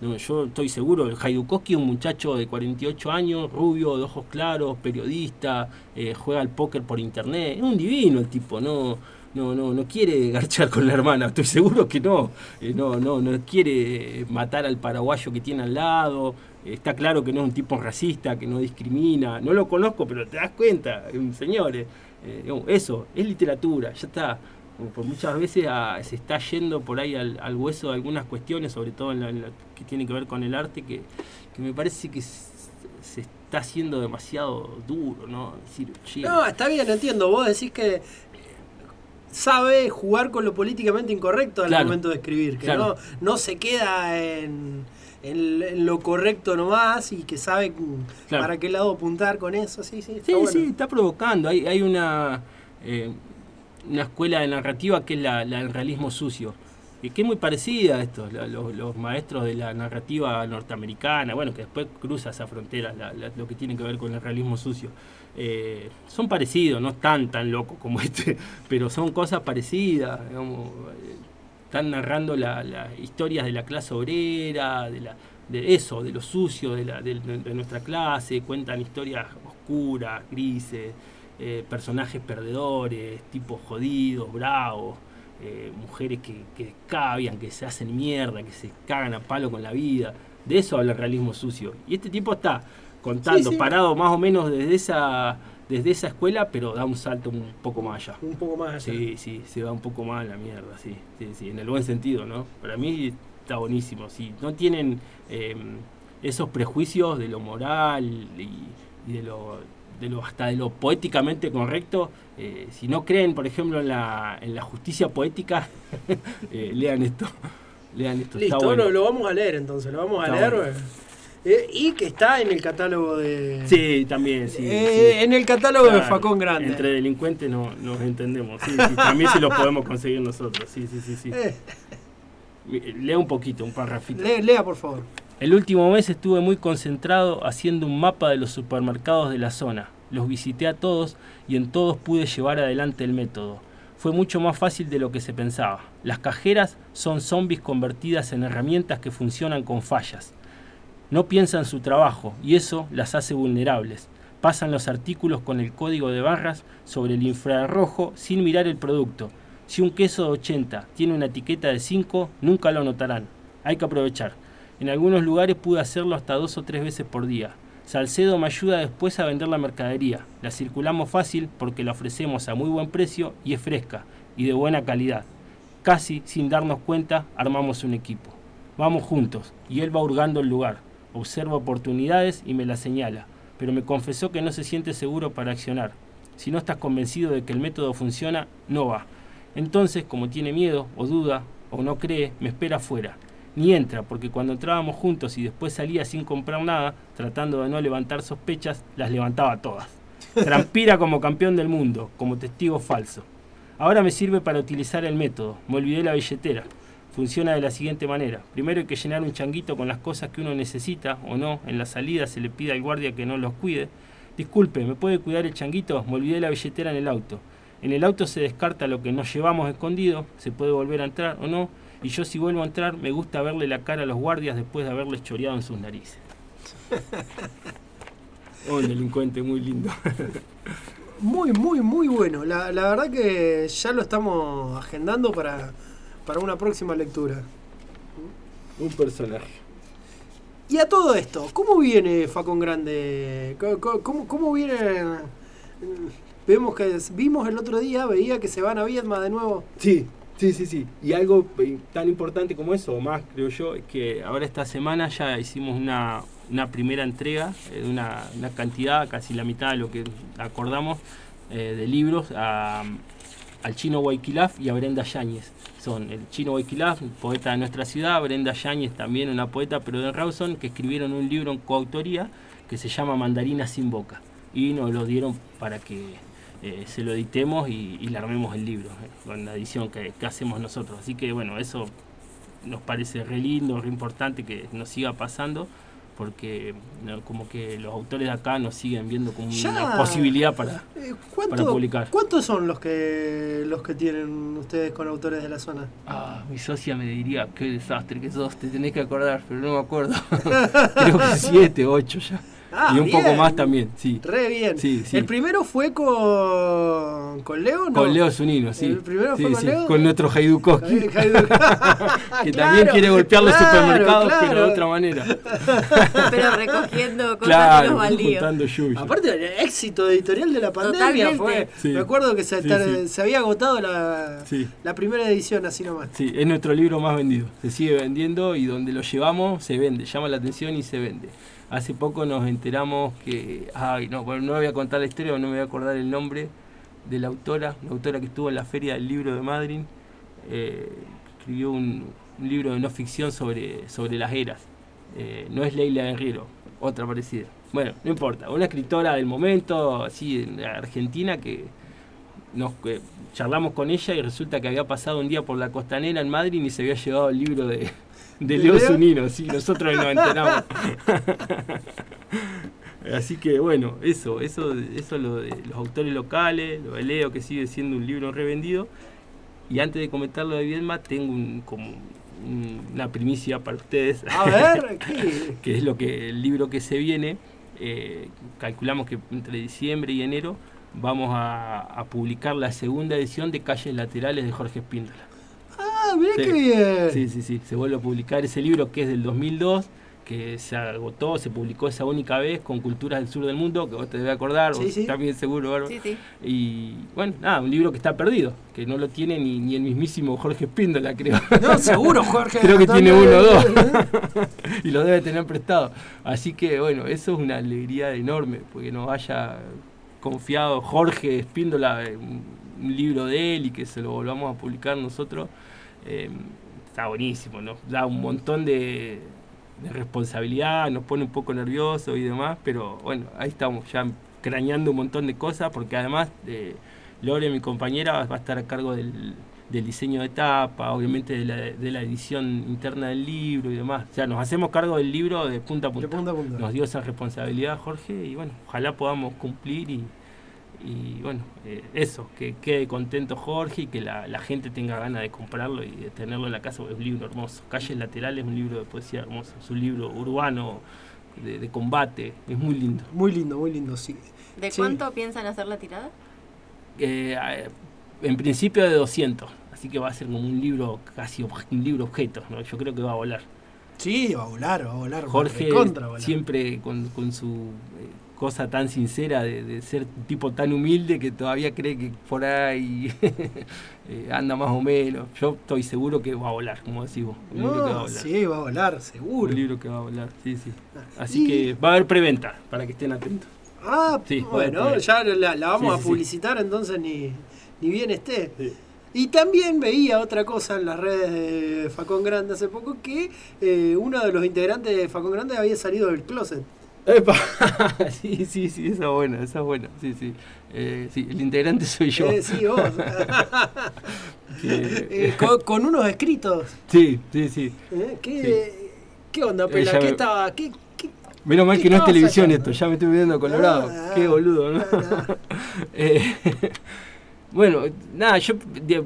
No- yo estoy seguro, Haidukowski es un muchacho de 48 años, rubio, de ojos claros, periodista, eh, juega al póker por internet. Es un divino el tipo, no, no, no, no quiere garchar con la hermana, estoy seguro que no. Eh, no, no, no quiere matar al paraguayo que tiene al lado. está claro que no es un tipo racista, que no discrimina. No lo conozco, pero te das cuenta, es un señor. eh, eh, eso, es literatura, ya está. Por muchas veces ah, se está yendo por ahí al, hueso de algunas cuestiones, sobre todo en la- que tiene que ver con el arte, que, que me parece que se está haciendo demasiado duro, ¿no? Decir, che, No, está bien, entiendo. Vos decís que sabe jugar con lo políticamente incorrecto al Claro. momento de escribir, que Claro. no, no se queda en, en- en lo correcto nomás y que sabe Claro. para qué lado apuntar con eso. Sí, sí, está Sí, bueno. sí, está provocando. Hay, hay una, eh, una escuela de narrativa que es la, la del realismo sucio, y que es muy parecida a esto, los, maestros de la narrativa norteamericana, bueno, que después cruza esa frontera, la- la- lo que tiene que ver con el realismo sucio. Eh, son parecidos, no están tan locos como este, pero son cosas parecidas, digamos, están narrando la- las historias de la clase obrera, de, la, de eso, de lo sucio de, la, de, de nuestra clase, cuentan historias oscuras, grises, eh, personajes perdedores, tipos jodidos, bravos, eh, mujeres que, que cavian, que se hacen mierda, que se cagan a palo con la vida. De eso habla el realismo sucio. Y este tipo está contando, Sí, sí. parado más o menos desde esa, desde esa escuela, pero da un salto un poco más allá. Un poco más allá. Sí, sí, se va un poco más a la mierda, sí, sí, sí, en el buen sentido, ¿no? Para mí está buenísimo, sí. No tienen eh, esos prejuicios de lo moral y, y de lo de lo hasta de lo poéticamente correcto. eh, si no creen, por ejemplo, en la, en la justicia poética, eh, lean esto. Lean esto. está Listo, bueno. lo, lo vamos a leer entonces, lo vamos a Está leer. bueno. eh, y que está en el catálogo de... Sí, también, sí. Sí. En el catálogo de Facón Grande. Entre delincuentes no, nos entendemos. Sí, sí, también sí lo podemos conseguir nosotros. Sí, sí, sí. sí. Lea un poquito, un parrafito. le- lea, por favor. El último mes estuve muy concentrado haciendo un mapa de los supermercados de la zona. Los visité a todos y en todos pude llevar adelante el método. Fue mucho más fácil de lo que se pensaba. Las cajeras son zombies convertidas en herramientas que funcionan con fallas. No piensan su trabajo y eso las hace vulnerables. Pasan los artículos con el código de barras sobre el infrarrojo sin mirar el producto. Si un queso de 80 tiene una etiqueta de 5, nunca lo notarán. Hay que aprovechar. En algunos lugares pude hacerlo hasta dos o tres veces por día. Salcedo me ayuda después a vender la mercadería. La circulamos fácil porque la ofrecemos a muy buen precio y es fresca y de buena calidad. Casi sin darnos cuenta armamos un equipo. Vamos juntos y él va hurgando el lugar. Observa oportunidades y me las señala, pero me confesó que no se siente seguro para accionar. Si no estás convencido de que el método funciona, no va. Entonces, como tiene miedo o duda o no cree, me espera afuera. Ni entra, porque cuando entrábamos juntos y después salía sin comprar nada, tratando de no levantar sospechas, las levantaba todas. Transpira como campeón del mundo, como testigo falso. Ahora me sirve para utilizar el método. Me olvidé la billetera. Funciona de la siguiente manera. Primero hay que llenar un changuito con las cosas que uno necesita o no. En la salida se le pide al guardia que no los cuide. Disculpe, ¿me puede cuidar el changuito? Me olvidé la billetera en el auto. En el auto se descarta lo que nos llevamos escondido, se puede volver a entrar o no, y yo si vuelvo a entrar me gusta verle la cara a los guardias después de haberles choreado en sus narices. Un delincuente muy lindo. Muy, muy, muy bueno. La, la verdad que ya lo estamos agendando para, para una próxima lectura. Un personaje. Y a todo esto, ¿cómo viene Facón Grande? ¿Cómo, cómo- cómo, cómo viene? Vemos que vimos el otro día, veía que se van a Viedma de nuevo. Sí, sí, sí, sí. Y algo tan importante como eso, o más creo yo, es que ahora esta semana ya hicimos una, una primera entrega eh, de una, una cantidad, casi la mitad de lo que acordamos, eh, de libros a- al chino Guayquilaf y a Brenda Yáñez. Son el chino Guayquilaf, poeta de nuestra ciudad, Brenda Yáñez también una poeta, pero de Rawson, que escribieron un libro en coautoría que se llama Mandarina sin boca. Y nos lo dieron para que eh, se lo editemos y, y le armemos el libro, eh, con la edición que, que hacemos nosotros. Así que bueno, eso nos parece re lindo, re importante que nos siga pasando, porque no, como que los autores de acá nos siguen viendo como Ya. una posibilidad para, Eh, para ¿Cuánto- publicar. ¿Cuántos son los que los que tienen ustedes con autores de la zona? Ah, mi socia me diría, qué desastre que sos, te tenés que acordar, pero no me acuerdo. Creo que siete, ocho ya. Ah, y un poco más también, sí. Re bien. Sí, sí. El primero fue con, con Leo, ¿no? Con Leo Zunino, sí. El primero Sí, fue con sí, Leo. Con nuestro Jaidu- que Claro, también quiere golpear los claro, supermercados, pero de otra manera. Pero recogiendo cosas de claro, los baldíos. Aparte, el éxito editorial de la pandemia Totalmente. fue. Sí. Me acuerdo que se, Sí, tar- sí. se había agotado la, Sí. la primera edición, así nomás. Sí, es nuestro libro más vendido. Se sigue vendiendo y donde lo llevamos se vende, llama la atención y se vende. Hace poco nos enteramos que, ay, no, bueno, no voy a contar la historia, no me voy a acordar el nombre de la autora, la autora que estuvo en la Feria del Libro de Madrid, eh, escribió un, libro de no ficción sobre, sobre las eras. Eh, no es Leila Guerrero, otra parecida. Bueno, no importa, una escritora del momento, así, en la Argentina, que nos que charlamos con ella y resulta que había pasado un día por la costanera en Madrid y se había llevado el libro de, de ¿De Leo? Zunino, sí, nosotros nos enteramos. Así que bueno, eso, eso, eso lo de los autores locales, lo de Leo que sigue siendo un libro revendido. Y antes de comentar lo de Viedma, tengo un, como un- una primicia para ustedes. A ver, ¿qué? que es lo que el libro que se viene. eh, calculamos que entre diciembre y enero vamos a, a publicar la segunda edición de Calles Laterales de Jorge Espíndola. Ah, mirá Sí. qué bien. Sí, sí, sí. Se vuelve a publicar ese libro que es del 2002, que se agotó, se publicó esa única vez con Culturas del Sur del Mundo, que vos te debes acordar, Sí, vos sí. también seguro, Bárbara. Sí, sí. Y bueno, nada, un libro que está perdido, que no lo tiene ni, ni el mismísimo Jorge Espíndola, creo. No, seguro, Jorge. creo que tiene uno o dos. Y lo debe tener prestado. Así que bueno, eso es una alegría enorme, porque nos haya confiado Jorge Espíndola un libro de él y que se lo volvamos a publicar nosotros. Eh, está buenísimo, nos da un montón de, de responsabilidad, nos pone un poco nerviosos y demás, pero bueno, ahí estamos ya craneando un montón de cosas, porque además eh, Lore, mi compañera, va a estar a cargo del, del diseño de tapa, obviamente de la, de la edición interna del libro y demás. O sea, nos hacemos cargo del libro de punta a punta. punta a punta. Nos dio esa responsabilidad Jorge y bueno, ojalá podamos cumplir y, y bueno, eh, eso, que quede contento Jorge y que la, la gente tenga ganas de comprarlo y de tenerlo en la casa, porque es un libro hermoso. Calles Laterales es un libro de poesía hermoso, es un libro urbano de, de combate, es muy lindo. Muy lindo, muy lindo, sí. ¿De Sí. cuánto piensan hacer la tirada? Eh, en principio de 200, así que va a ser como un libro, casi un libro objeto, ¿no? yo creo que va a volar. Sí, va a volar, va a volar. Jorge volar. siempre con, con su eh, cosa tan sincera de, de ser un tipo tan humilde que todavía cree que por ahí eh, anda más o menos. Yo estoy seguro que va a volar, como decís vos. Un libro que va a No, volar. sí, va a volar, seguro. Un libro que va a volar, sí, sí. Así Y- que va a haber preventa, para que estén atentos. Ah, Sí, bueno, ya la, la vamos Sí, a sí, publicitar, entonces ni, ni bien esté. Y también veía otra cosa en las redes de Facón Grande hace poco, que eh, uno de los integrantes de Facón Grande había salido del closet. Epa, sí, sí, sí, esa es buena, esa es buena, sí, sí. Eh, sí, el integrante soy yo. Eh, sí, vos. Eh, con, con unos escritos. sí, sí, sí. ¿Qué, ¿Qué onda, Pela? ¿Qué me- estaba? ¿Qué, qué- Menos mal ¿Qué que no es televisión sacando? esto, ya me estoy viendo colorado. Ah, Qué boludo, ¿no? ah, Eh, bueno, nada, yo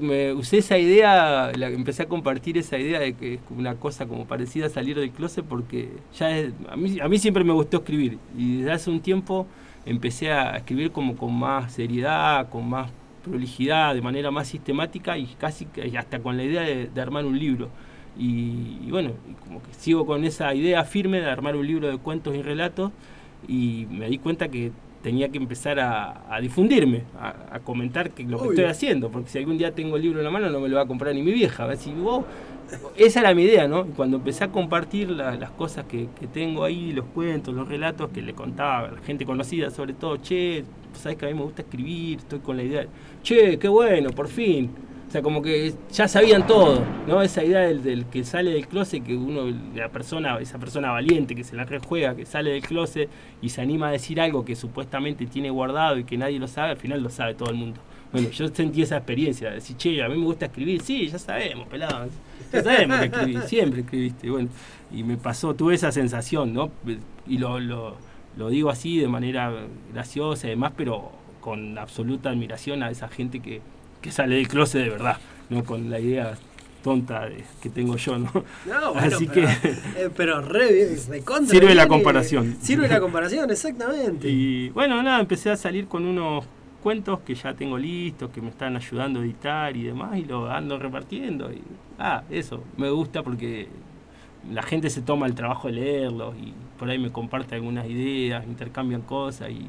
me usé esa idea, la, empecé a compartir esa idea de que es una cosa como parecida a salir del closet porque ya es- a, mí, a mí siempre me gustó escribir y desde hace un tiempo empecé a escribir como con más seriedad, con más prolijidad, de manera más sistemática y casi hasta con la idea de, armar un libro. Y, y bueno, como que sigo con esa idea firme de armar un libro de cuentos y relatos y me di cuenta que tenía que empezar a, a difundirme, a, a comentar que lo que estoy haciendo, porque si algún día tengo el libro en la mano no me lo va a comprar ni mi vieja, va a decir, vos, esa era mi idea, ¿no? Y cuando empecé a compartir la- las cosas que, que tengo ahí, los cuentos, los relatos que le contaba a la gente conocida, sobre todo, che, sabes que a mí me gusta escribir, estoy con la idea, che, qué bueno, por fin. O sea, como que ya sabían todo, ¿no? Esa idea del, del que sale del closet, que uno, la persona, esa persona valiente que se la rejuega, que sale del closet y se anima a decir algo que supuestamente tiene guardado y que nadie lo sabe, al final lo sabe todo el mundo. Bueno, yo sentí esa experiencia, de decir, che, a mí me gusta escribir, sí, ya sabemos, pelado, ya sabemos que escribí, siempre escribiste, y bueno, y me pasó, tuve esa sensación, ¿no? Y lo, lo, lo digo así de manera graciosa y demás, pero con absoluta admiración a esa gente que, que sale del closet de verdad, no con la idea tonta de- que tengo yo, ¿no? No, bueno, Así pero, que eh, pero re bien, de contra Sirve la bien comparación. Sirve la comparación, exactamente. Y bueno, nada, empecé a salir con unos cuentos que ya tengo listos, que me están ayudando a editar y demás, y lo ando repartiendo. Y, ah, eso, me gusta porque la gente se toma el trabajo de leerlos y por ahí me comparte algunas ideas, intercambian cosas y,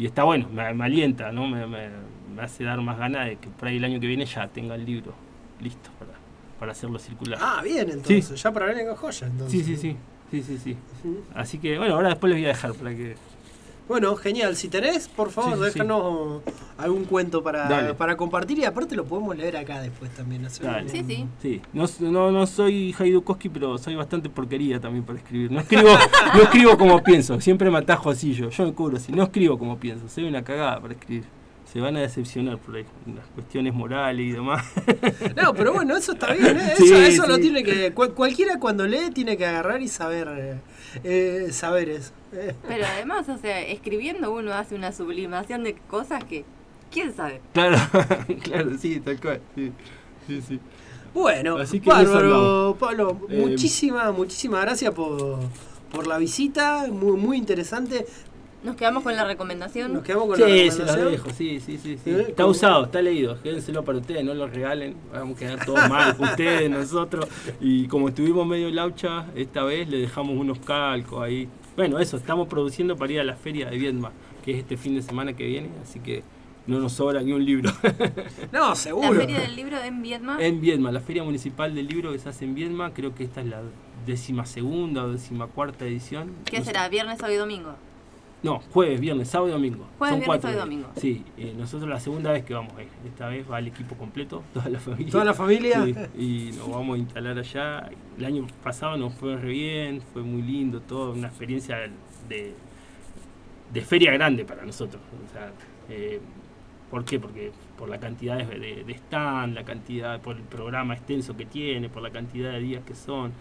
y está bueno, me, me alienta, ¿no? Me, me- me hace dar más ganas de que por ahí el año que viene ya tenga el libro listo para, para hacerlo circular. Ah, bien, Sí. entonces, ya para ver en joya, entonces. Sí, sí, sí, sí, sí, sí. Así que bueno, ahora después les voy a dejar para que Bueno, genial. Si tenés, por favor, Sí, sí, sí. déjanos algún cuento para, para compartir y aparte lo podemos leer acá después también. Sí, sí. Sí, no, no, no soy Haidukowski, pero soy bastante porquería también para escribir. No escribo, no escribo como pienso, siempre me atajo así yo. Yo me cubro así, no escribo como pienso, soy una cagada para escribir. Se van a decepcionar por ahí, las cuestiones morales y demás. No, pero bueno, eso está bien, ¿eh? Sí, eso, eso lo tiene que. cual- cualquiera cuando lee tiene que agarrar y saber. eh, eh, saberes. Eh, Pero además, o sea, escribiendo uno hace una sublimación de cosas que, ¿quién sabe? Claro, claro, sí, tal cual. Sí, sí, sí. Bueno, Así que eso bárbaro. Pablo, Eh, muchísimas, muchísimas gracias por, por la visita, muy, muy interesante. Nos quedamos con la recomendación. Nos quedamos con la Sí, se recomendación. los dejo, sí, sí, sí. sí. ¿Eh? Está ¿Cómo? usado, está leído. Quédenselo para ustedes, no lo regalen. Vamos a quedar todos mal, ustedes, nosotros. Y como estuvimos medio laucha, esta vez le dejamos unos calcos ahí. Bueno, eso, estamos produciendo para ir a la feria de Viedma, que es este fin de semana que viene, así que no nos sobra ni un libro. No, La seguro. feria del libro en Vietnam. en Viedma, la feria municipal del libro que se hace en Viedma, creo que esta es la décima segunda o décima cuarta edición. ¿Qué No sé. será? ¿Viernes, sábado y domingo? No, jueves, viernes, sábado y domingo. Jueves, Son viernes, cuatro sábado y días. domingo. Sí, eh, nosotros la segunda vez que vamos a ir. Esta vez va el equipo completo, toda la familia. ¿Toda la familia? Sí, y nos vamos a instalar allá. El año pasado nos fue re bien, fue muy lindo, todo, una experiencia de, de feria grande para nosotros. O sea, eh, ¿Por qué? Porque por la cantidad de, de, de stand, la cantidad, por el programa extenso que tiene, por la cantidad de días que son.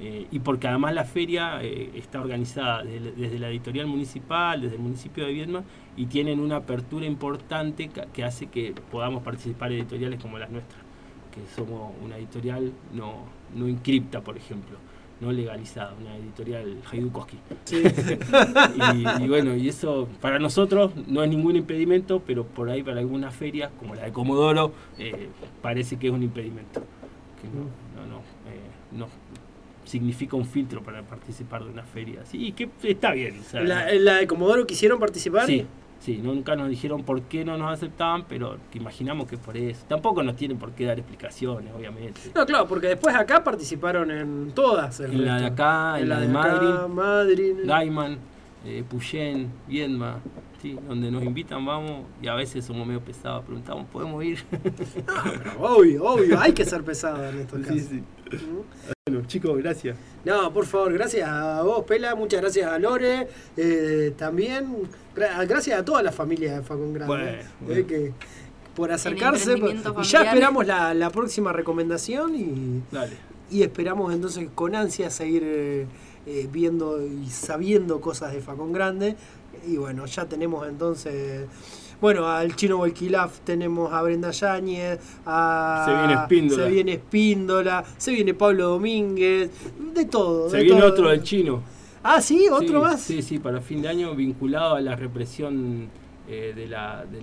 Eh, y porque además la feria eh, está organizada desde, desde la editorial municipal, desde el municipio de Viedma, y tienen una apertura importante que, que hace que podamos participar en editoriales como las nuestras, que somos una editorial no, no inscripta, por ejemplo, no legalizada, una editorial Haidukowski. y, y bueno, y eso para nosotros no es ningún impedimento, pero por ahí para algunas ferias, como la de Comodoro, eh, parece que es un impedimento. Que no, no, no, eh, no significa un filtro para participar de una feria. Sí, y que está bien. o sea, ¿La, la de Comodoro quisieron participar? Sí, sí, nunca nos dijeron por qué no nos aceptaban, pero imaginamos que por eso. Tampoco nos tienen por qué dar explicaciones, obviamente. No, claro, porque después acá participaron en todas. En la de resto. acá, en la de Madrid. Madrid. Gaiman, eh, Puyén, Viedma, sí, donde nos invitan vamos y a veces somos medio pesados, preguntamos, ¿podemos ir? Obvio, obvio, hay que ser pesado en estos Sí, casos. Bueno, chicos, gracias. No, por favor, gracias a vos, Pela, muchas gracias a Lore, eh, también gra- gracias a toda la familia de Facón Grande, Bueno, eh, que por acercarse, emprendimiento y ya esperamos la, la próxima recomendación y, Dale. y esperamos entonces con ansia seguir eh, eh, viendo y sabiendo cosas de Facón Grande. Y bueno, ya tenemos entonces, bueno, al Chino Volquilaf tenemos a Brenda Yáñez, a... Se viene Espíndola. Se viene Espíndola, se viene Pablo Domínguez, de todo. Se de viene todo. otro del chino. Ah, sí, otro Sí, más. Sí, sí, para fin de año vinculado a la represión eh, de, la, del-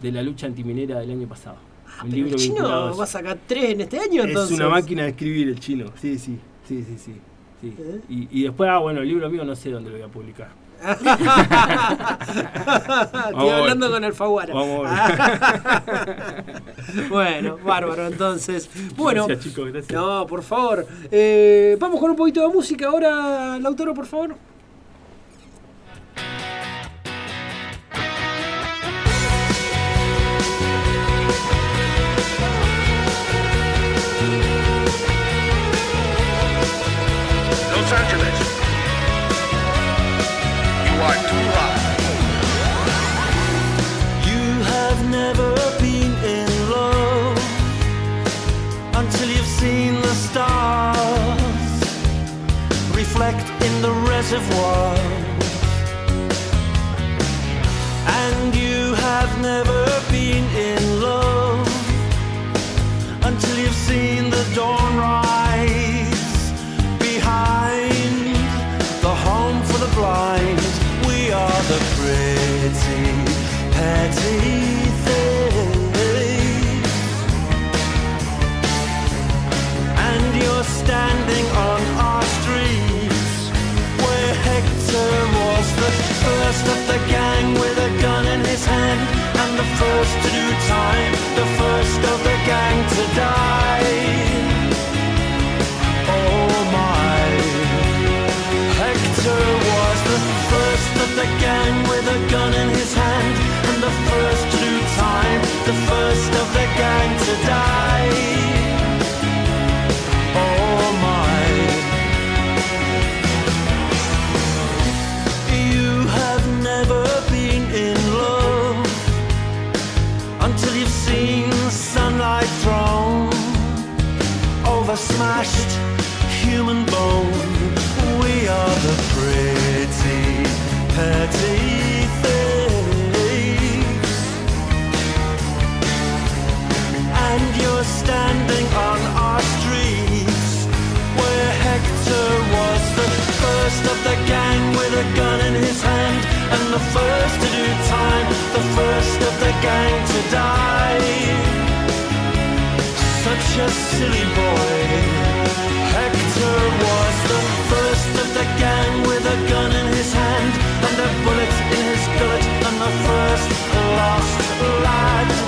de la lucha antiminera del año pasado. Un Pero libro el chino va a sacar tres en este año, entonces. Es una máquina de escribir el chino, sí, sí, sí, sí, sí. sí. ¿Eh? Y, y después, ah, bueno, el libro mío no sé dónde lo voy a publicar. Estoy hablando con el Faguara. Bueno, bárbaro, entonces. Bueno, Gracias, chicos, gracias. no, por favor. Eh, vamos con un poquito de música ahora, Lautaro, por favor. Stars reflect in the reservoir. And you have never been in love first to do time, the first of the gang to die. Oh my. Hector was the first of the gang with a gun in his hand, and the first to do time, the first of the gang to die. Smashed human bone. We are the pretty, petty things. And you're standing on our streets where Hector was the first of the gang with a gun in his hand and the first to do time, the first of the gang to die. Such a silly boy. Hector was the first of the gang with a gun in his hand and a bullet in his gullet and the first lost lad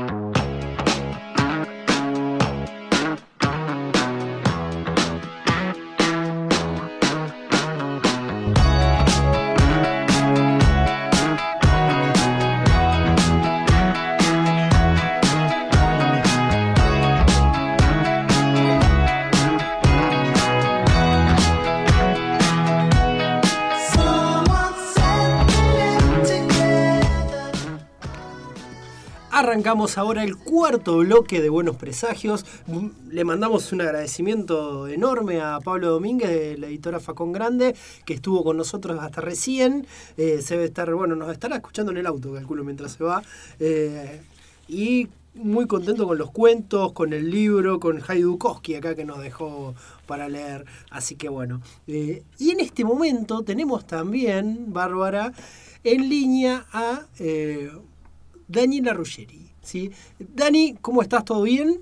Arrancamos ahora el cuarto bloque de Buenos Presagios. Mm, Le mandamos un agradecimiento enorme a Pablo Domínguez de la editora Facón Grande, que estuvo con nosotros hasta recién. Eh, se debe estar, bueno, nos estará escuchando en el auto, calculo, mientras se va. Eh, y muy contento con los cuentos, con el libro, con Haidukowski acá que nos dejó para leer. Así que bueno. Eh, y en este momento tenemos también, Bárbara, en línea a eh, Daniela Ruggeri. ¿sí? Dani, ¿cómo estás? ¿Todo bien?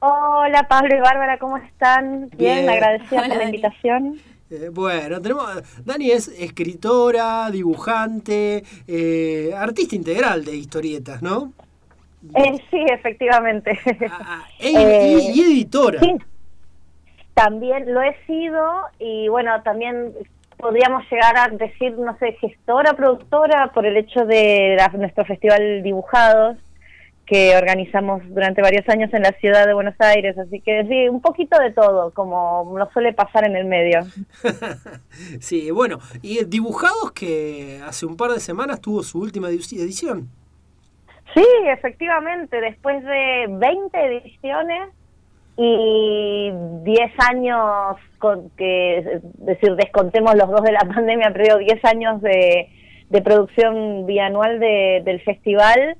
Hola Pablo y Bárbara, ¿cómo están? Bien, Bien. agradecida Hola, por la Dani. invitación. Eh, bueno, tenemos. Dani es escritora, dibujante, eh, artista integral de historietas, ¿no? Eh, sí, efectivamente. E- Eh, y, y editora. sí. También lo he sido y bueno, también podríamos llegar a decir, no sé, gestora, productora, por el hecho de la- nuestro festival Dibujados que organizamos durante varios años en la ciudad de Buenos Aires, así que sí, un poquito de todo, como nos suele pasar en el medio. Sí, bueno, y dibujados que hace un par de semanas tuvo su última edi- edición. Sí, efectivamente, después de 20 ediciones y 10 años, con que, es decir, descontemos los dos de la pandemia, pero digo, 10 años de, de producción bianual de, del festival,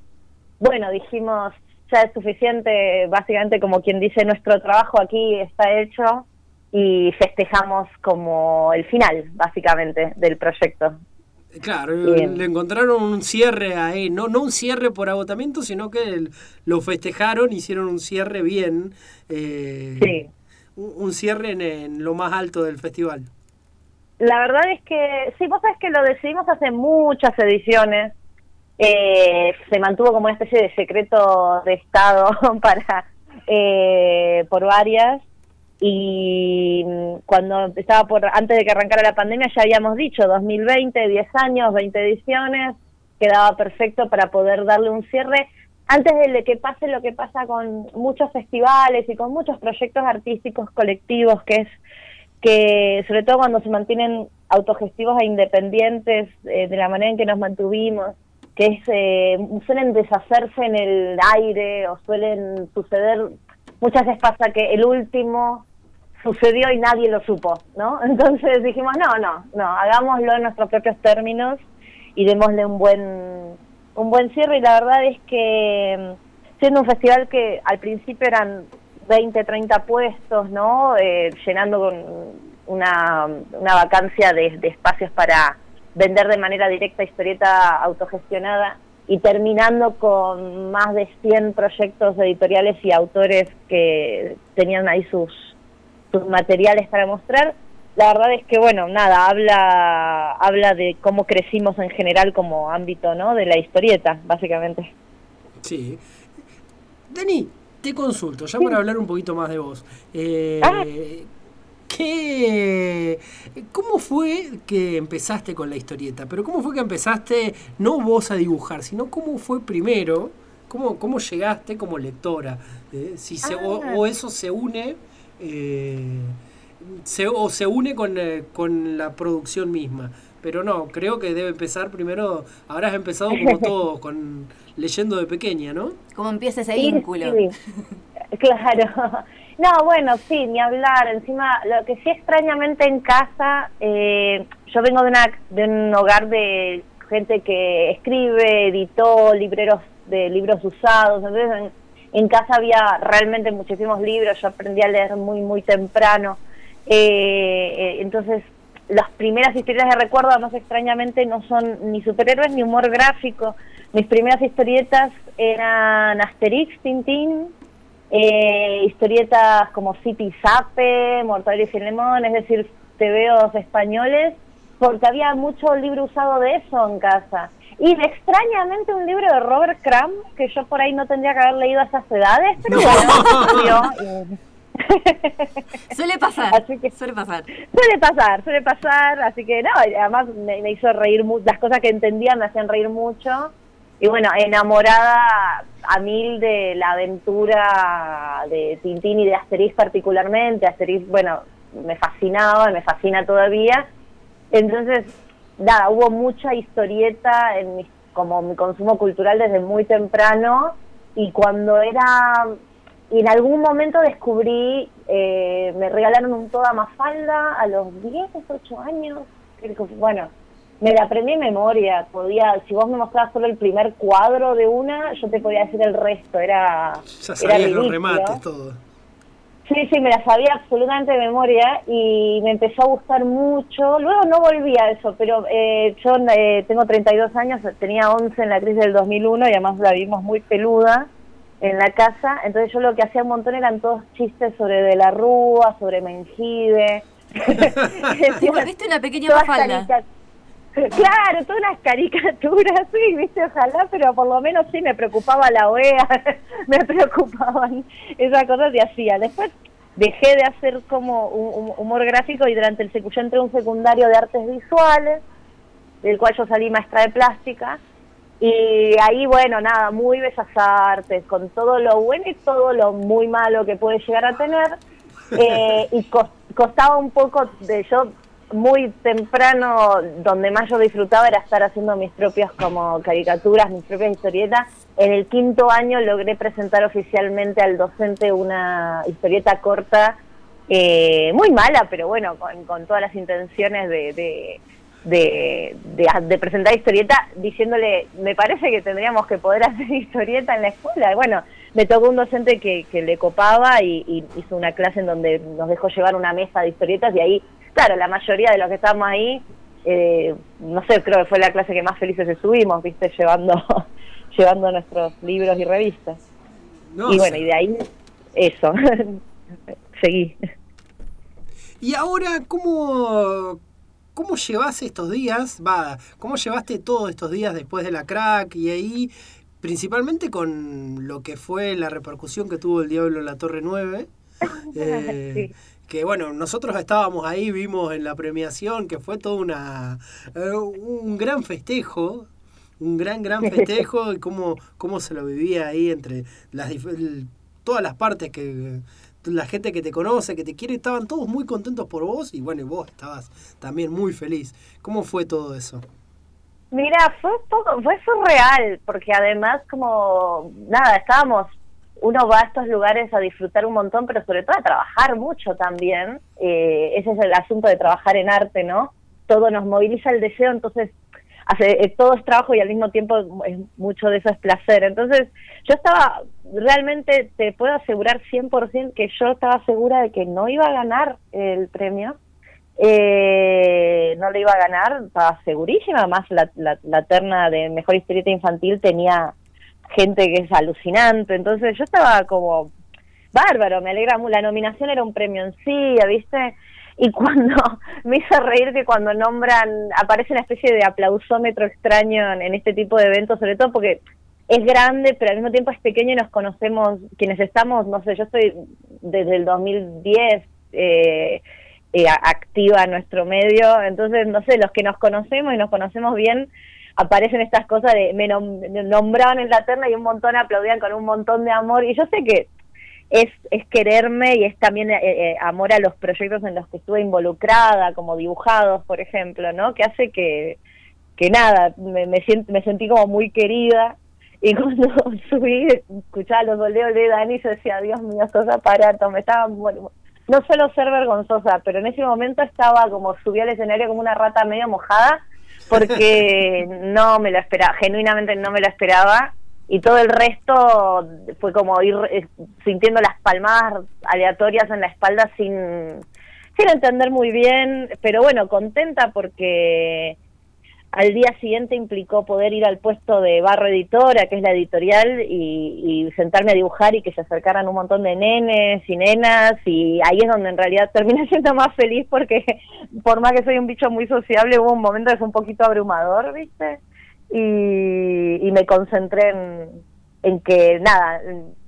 bueno, dijimos, ya es suficiente, básicamente como quien dice, nuestro trabajo aquí está hecho y festejamos como el final, básicamente, del proyecto. Claro, Bien. le encontraron un cierre ahí, no, no un cierre por agotamiento, sino que lo festejaron, hicieron un cierre bien, eh, Sí. Un, cierre en, en lo más alto del festival. La verdad es que, sí, vos sabés que lo decidimos hace muchas ediciones. Eh, se mantuvo como una especie de secreto de Estado para eh, por varias. Y mm, cuando estaba por antes de que arrancara la pandemia ya habíamos dicho 2020, 10 años, 20 ediciones, quedaba perfecto para poder darle un cierre antes de que pase lo que pasa con muchos festivales y con muchos proyectos artísticos colectivos, que es que sobre todo cuando se mantienen autogestivos e independientes eh, de la manera en que nos mantuvimos, que es eh, suelen deshacerse en el aire o suelen suceder, muchas veces pasa que el último sucedió y nadie lo supo, ¿no? Entonces dijimos, no, no, no, hagámoslo en nuestros propios términos y démosle un buen, un buen cierre y la verdad es que mm, siendo un festival que al principio eran 20, 30 puestos, ¿no? Eh, llenando con una, una vacancia de, espacios para vender de manera directa historieta autogestionada y terminando con más de 100 proyectos editoriales y autores que tenían ahí sus, sus materiales para mostrar. La verdad es que, bueno, nada, habla, habla de cómo crecimos en general como ámbito, ¿no? De la historieta, básicamente. Sí. Dani, te consulto, ya para hablar un poquito más de vos. Eh, Ah. ¿qué- ¿Cómo fue que empezaste con la historieta? Pero ¿cómo fue que empezaste, no vos a dibujar, sino cómo fue primero? ¿Cómo, cómo llegaste como lectora? Eh, si se, o, Ah. o eso se une, eh, se, o se une con, eh, con la producción misma. Pero no, creo que debe empezar primero, habrás empezado como todo, con leyendo de pequeña, ¿no? ¿Cómo empieza ese Sí, vínculo? sí. Claro. No, bueno, sí, ni hablar. Encima, lo que sí extrañamente en casa, eh, yo vengo de, una, de un hogar de gente que escribe, editó libreros de libros usados. Entonces, en, en casa había realmente muchísimos libros. Yo aprendí a leer muy, muy temprano. Eh, eh, entonces, las primeras historietas de recuerdo, más extrañamente, no son ni superhéroes ni humor gráfico. Mis primeras historietas eran Asterix, Tintín, eh, historietas como City Zape, Mortadelo y Filemón, es decir, tebeos españoles, porque había mucho libro usado de eso en casa. Y extrañamente un libro de Robert Crumb, que yo por ahí no tendría que haber leído a esas edades, pero bueno. Suele pasar, Así que- suele pasar. Suele pasar, suele pasar, así que no, además me, me hizo reír, mu- las cosas que entendía me hacían reír mucho. Y bueno, enamorada a mil de la aventura de Tintín y de Asterix particularmente. Asterix, bueno, me fascinaba, me fascina todavía. Entonces, nada, hubo mucha historieta en mi, como mi consumo cultural desde muy temprano. Y cuando era y en algún momento descubrí, eh, me regalaron un toda Mafalda a los 10, 8 años. Bueno, me la aprendí en memoria. Podía, si vos me mostrabas solo el primer cuadro de una, yo te podía decir el resto. Era, Ya era sabías los remates, todo. Sí, sí, me la sabía absolutamente de memoria y me empezó a gustar mucho. Luego no volví a eso, pero eh, yo eh, tengo 32 años, tenía 11 en la crisis del 2001 y además la vimos muy peluda en la casa. Entonces yo lo que hacía un montón eran todos chistes sobre De la Rúa, sobre Mengibe. Te volviste una pequeña Claro, todas unas caricaturas, sí, viste, ojalá, pero por lo menos sí me preocupaba la OEA, me preocupaban esas cosas y hacía. Después dejé de hacer como un, humor gráfico y durante el secu yo entré a un secundario de artes visuales, del cual yo salí maestra de plástica, y ahí, bueno, nada, muy bellas artes, con todo lo bueno y todo lo muy malo que puede llegar a tener. Eh, y cos- costaba un poco de yo muy temprano, donde más yo disfrutaba era estar haciendo mis propias como caricaturas, mis propias historietas. En el quinto año logré presentar oficialmente al docente una historieta corta, eh, muy mala, pero bueno, con, con todas las intenciones de, de, de, de- de presentar historieta, diciéndole, me parece que tendríamos que poder hacer historieta en la escuela. Y bueno, me tocó un docente que, que le copaba y, y hizo una clase en donde nos dejó llevar una mesa de historietas y ahí, claro, la mayoría de los que estábamos ahí, eh, no sé, creo que fue la clase que más felices estuvimos, viste, llevando, llevando nuestros libros y revistas. No, y bueno, y de ahí, eso, seguí. Y ahora, ¿cómo, ¿cómo llevas estos días? Va, ¿cómo llevaste todos estos días después de la crack y ahí, principalmente con lo que fue la repercusión que tuvo el Diablo en la Torre 9? Eh, Que bueno, nosotros estábamos ahí, vimos en la premiación que fue todo una, eh, un gran festejo, un gran, gran festejo y cómo, cómo se lo vivía ahí entre las todas las partes que la gente que te conoce, que te quiere, estaban todos muy contentos por vos y bueno, y vos estabas también muy feliz. ¿Cómo fue todo eso? Mira, fue poco, fue surreal, porque además como, nada, estábamos, uno va a estos lugares a disfrutar un montón, pero sobre todo a trabajar mucho también. Eh, ese es el asunto de trabajar en arte, ¿no? Todo nos moviliza el deseo, entonces hace, eh, todo es trabajo y al mismo tiempo es, mucho de eso es placer. Entonces yo estaba, realmente te puedo asegurar 100% que yo estaba segura de que no iba a ganar el premio eh, no lo iba a ganar, estaba segurísima, además la, la, terna de mejor historieta infantil tenía gente que es alucinante, entonces yo estaba como bárbaro, me alegra la nominación era un premio en sí, ¿viste? Y cuando me hizo reír que cuando nombran, aparece una especie de aplausómetro extraño en, en este tipo de eventos, sobre todo porque es grande, pero al mismo tiempo es pequeño y nos conocemos, quienes estamos, no sé, yo estoy desde el 2010, eh, eh, activa en nuestro medio. Entonces, no sé, los que nos conocemos y nos conocemos bien, aparecen estas cosas de me nombraban en la terna y un montón aplaudían con un montón de amor. Y yo sé que es, es quererme y es también eh, eh, amor a los proyectos en los que estuve involucrada, como dibujados, por ejemplo, ¿no? Que hace que, que nada, me, me, me sentí como muy querida. Y cuando subí, escuchaba los boleos de Dani, yo decía, Dios mío, sos aparato, me estaba bueno, no suelo ser vergonzosa, pero en ese momento estaba como subí al escenario como una rata medio mojada porque no me lo esperaba, genuinamente no me lo esperaba y todo el resto fue como ir eh, sintiendo las palmadas aleatorias en la espalda sin sin entender muy bien, pero bueno, contenta porque al día siguiente implicó poder ir al puesto de Barro Editora, que es la editorial, y, y sentarme a dibujar y que se acercaran un montón de nenes y nenas, y ahí es donde en realidad terminé siendo más feliz porque por más que soy un bicho muy sociable, hubo un momento que fue un poquito abrumador, ¿viste? Y, y me concentré en, en que, nada,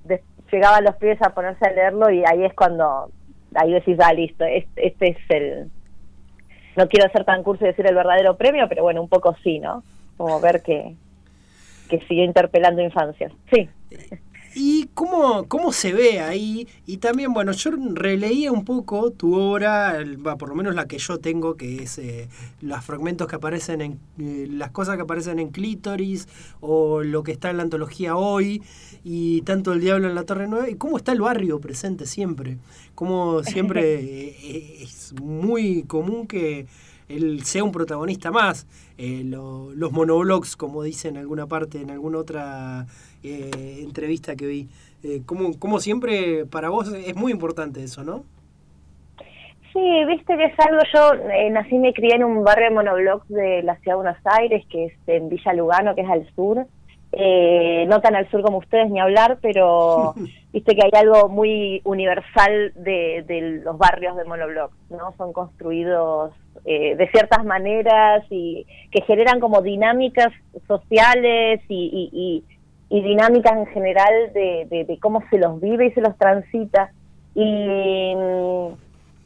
de- llegaban los pibes a ponerse a leerlo y ahí es cuando, ahí decís, ah, listo, este, este es el, no quiero ser tan curso y decir el verdadero premio, pero bueno, un poco sí, ¿no? Como ver que, que sigue interpelando infancias. Sí. ¿Y cómo, cómo se ve ahí? Y también, bueno, yo releía un poco tu obra, por lo menos la que yo tengo, que es eh, los fragmentos que aparecen en, eh, las cosas que aparecen en Clítoris, o lo que está en la antología hoy, y tanto El Diablo en la Torre Nueva, y cómo está el barrio presente siempre. Cómo siempre eh, es muy común que él sea un protagonista más. Eh, lo- los monoblogs, como dice en alguna parte, en alguna otra eh, entrevista que vi. Eh, como, como siempre, para vos es muy importante eso, ¿no? Sí, viste que es algo, yo eh, nací y me crié en un barrio de monoblocks de la ciudad de Buenos Aires, que es en Villa Lugano, que es al sur. Eh, no tan al sur como ustedes ni hablar, pero viste que hay algo muy universal de, de los barrios de monoblocks, ¿no? Son construidos eh, de ciertas maneras y que generan como dinámicas sociales y, y, y- y dinámicas en general de, de- de cómo se los vive y se los transita. Y,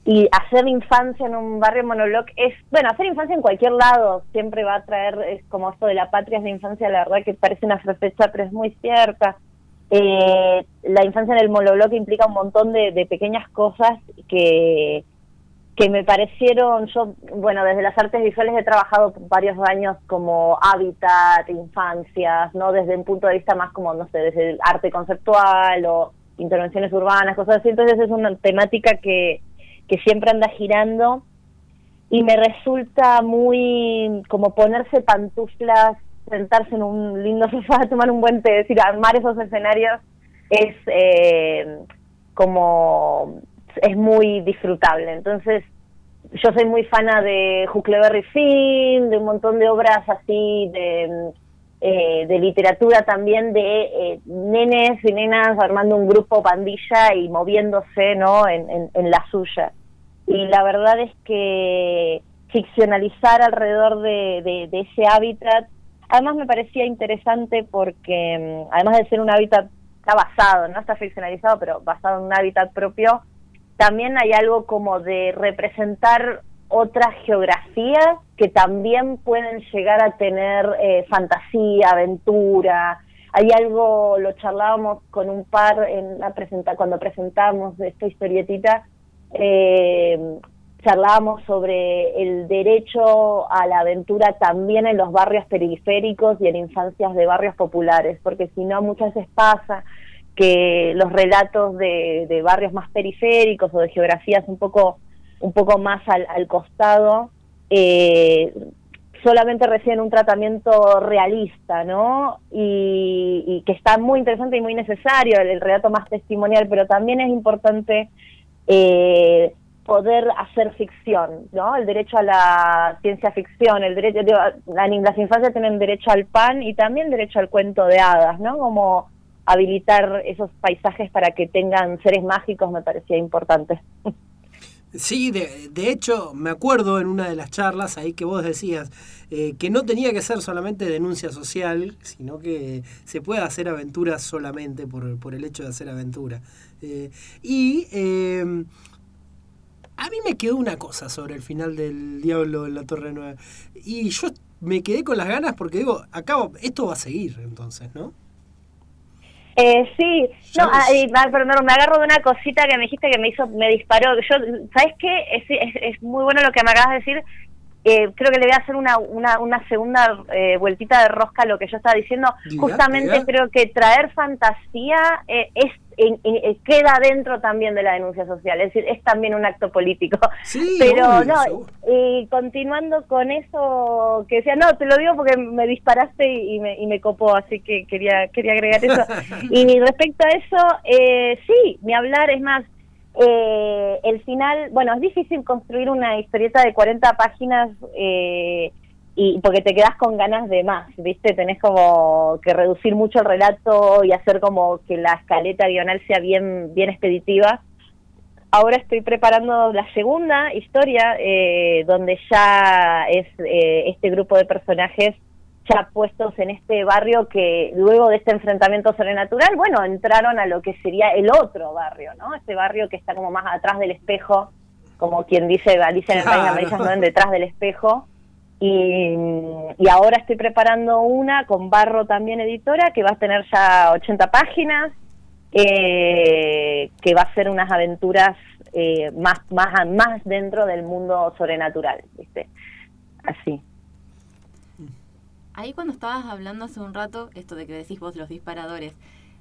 y hacer infancia en un barrio monobloc es, bueno, hacer infancia en cualquier lado siempre va a traer, es como esto de la patria es la infancia, la verdad que parece una frefecha, pero es muy cierta. Eh, la infancia en el monobloc implica un montón de, de pequeñas cosas que, que me parecieron, yo, bueno, desde las artes visuales he trabajado varios años como hábitat, infancias, ¿no? Desde un punto de vista más como, no sé, desde el arte conceptual o intervenciones urbanas, cosas así, entonces es una temática que, que siempre anda girando y me resulta muy como ponerse pantuflas, sentarse en un lindo sofá, tomar un buen té, es decir, armar esos escenarios es eh, como es muy disfrutable. Entonces, yo soy muy fana de Huckleberry Finn, de un montón de obras así de, eh, de literatura también de eh, nenes y nenas armando un grupo pandilla y moviéndose no en, en, la suya. Y la verdad es que ficcionalizar alrededor de, de, de ese hábitat, además me parecía interesante porque mm, además de ser un hábitat, está basado, no está ficcionalizado, pero basado en un hábitat propio, también hay algo como de representar otras geografías que también pueden llegar a tener eh, fantasía, aventura. Hay algo, lo charlábamos con un par en la presenta cuando presentamos esta historietita, eh, charlábamos sobre el derecho a la aventura también en los barrios periféricos y en infancias de barrios populares, porque si no muchas veces pasa que los relatos de, de, barrios más periféricos o de geografías un poco un poco más al, al costado eh, solamente reciben un tratamiento realista, ¿no? Y, y, que está muy interesante y muy necesario el, el relato más testimonial, pero también es importante eh, poder hacer ficción, ¿no? El derecho a la ciencia ficción, el derecho, digo, la, las infancias tienen derecho al pan y también derecho al cuento de hadas, ¿no? Como habilitar esos paisajes para que tengan seres mágicos me parecía importante. Sí, de, de hecho, me acuerdo en una de las charlas ahí que vos decías eh, que no tenía que ser solamente denuncia social, sino que se puede hacer aventura solamente por, por el hecho de hacer aventura. Eh, y eh, a mí me quedó una cosa sobre el final del Diablo en la Torre Nueva. Y yo me quedé con las ganas porque digo, acabo, esto va a seguir entonces, ¿no? Eh, sí, no, ay, perdón, me agarro de una cosita que me dijiste que me hizo, me disparó. Yo, ¿sabes qué? Es, es, es muy bueno lo que me acabas de decir. Eh, creo que le voy a hacer una, una, una segunda eh, vueltita de rosca a lo que yo estaba diciendo. Diga, Justamente diga. creo que traer fantasía eh, es en- en- eh, queda dentro también de la denuncia social, es decir, es también un acto político. Sí, Pero no, seguro. y continuando con eso que decía, no, te lo digo porque me disparaste y, y me, y me copó, así que quería quería agregar eso. y respecto a eso, eh, sí, ni hablar, es más, eh, el final, bueno, es difícil construir una historieta de 40 páginas eh, y porque te quedas con ganas de más, ¿viste? Tenés como que reducir mucho el relato y hacer como que la escaleta guional sea bien bien expeditiva. Ahora estoy preparando la segunda historia, eh, donde ya es eh, este grupo de personajes ya puestos en este barrio que luego de este enfrentamiento sobrenatural, bueno, entraron a lo que sería el otro barrio, ¿no? Este barrio que está como más atrás del espejo, como quien dice Alicia en el País de no detrás del espejo. Y, y ahora estoy preparando una con Barro también editora que va a tener ya 80 páginas, eh, que va a ser unas aventuras eh, más, más, más dentro del mundo sobrenatural, ¿viste? Así. Ahí cuando estabas hablando hace un rato, esto de que decís vos los disparadores,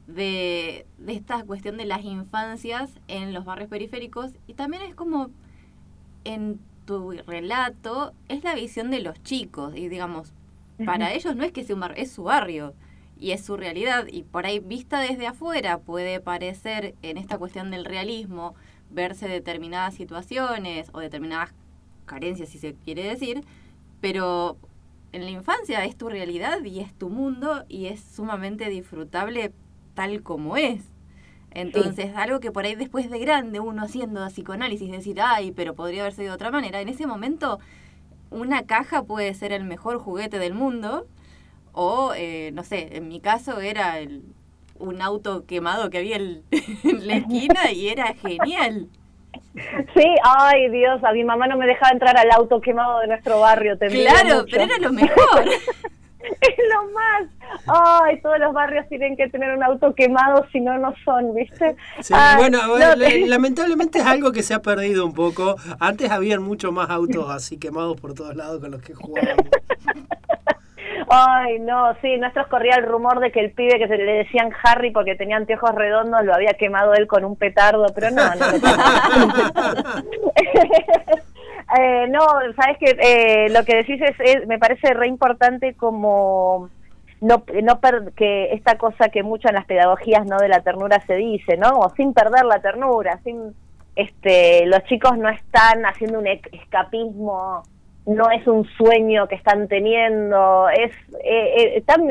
de, de esta cuestión de las infancias en los barrios periféricos, y también es como en tu relato, es la visión de los chicos, y digamos, para ellos no es que sea un barrio, es su barrio, y es su realidad, y por ahí vista desde afuera puede parecer en esta cuestión del realismo, verse determinadas situaciones o determinadas carencias, si se quiere decir, pero en la infancia es tu realidad y es tu mundo y es sumamente disfrutable tal como es. Entonces, algo que por ahí después de grande uno haciendo psicoanálisis, decir, ay, pero podría haber sido de otra manera, en ese momento una caja puede ser el mejor juguete del mundo o, eh, no sé, en mi caso era el, un auto quemado que había el- en la esquina y era genial. Sí, ay Dios, a mi mamá no me dejaba entrar al auto quemado de nuestro barrio. Claro, mucho. pero era lo mejor. es lo más. Ay, todos los barrios tienen que tener un auto quemado, si no, no son, ¿viste? Sí, Ay, bueno, no, la- te- lamentablemente es algo que se ha perdido un poco. Antes habían mucho más autos así quemados por todos lados con los que jugábamos. Ay, no, sí, nuestros corría el rumor de que el pibe que se le decían Harry porque tenía anteojos redondos lo había quemado él con un petardo, pero no, no. Eh, no, sabes que eh, lo que decís es, es- me parece re importante como no, no per- que esta cosa que mucho en las pedagogías no de la ternura se dice, ¿no? O sin perder la ternura, sin este los chicos no están haciendo un escapismo, no es un sueño que están teniendo, es eh, eh, están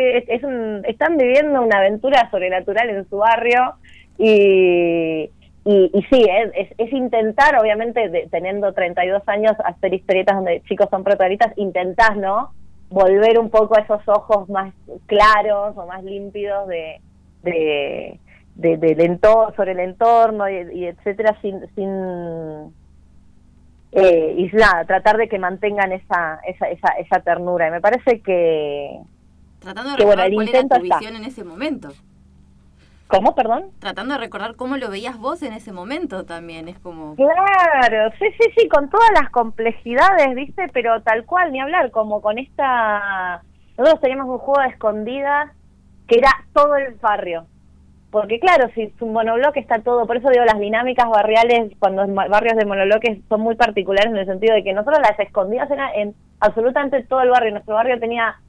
están viviendo una aventura sobrenatural en su barrio y y, y sí, es, es, intentar, obviamente, de- teniendo 32 años, hacer historietas donde chicos son protagonistas, intentás, ¿no? Volver un poco a esos ojos más claros o más límpidos de, de, de- del entorno, sobre el entorno y, y etcétera, sin, sin eh, y nada, tratar de que mantengan esa, esa, esa, esa ternura. Y me parece que, Tratando de que bueno, recordar el cuál era tu está. visión en ese momento. ¿Cómo, perdón? Tratando de recordar cómo lo veías vos en ese momento también. Es como. Claro, sí, sí, sí, con todas las complejidades, ¿viste? Pero tal cual, ni hablar, como con esta... Nosotros teníamos un juego de escondidas que era todo el barrio. Porque claro, si es un monobloque está todo, por eso digo, las dinámicas barriales, cuando es barrios de monobloques son muy particulares en el sentido de que nosotros las escondidas eran en absolutamente todo el barrio. Nuestro barrio tenía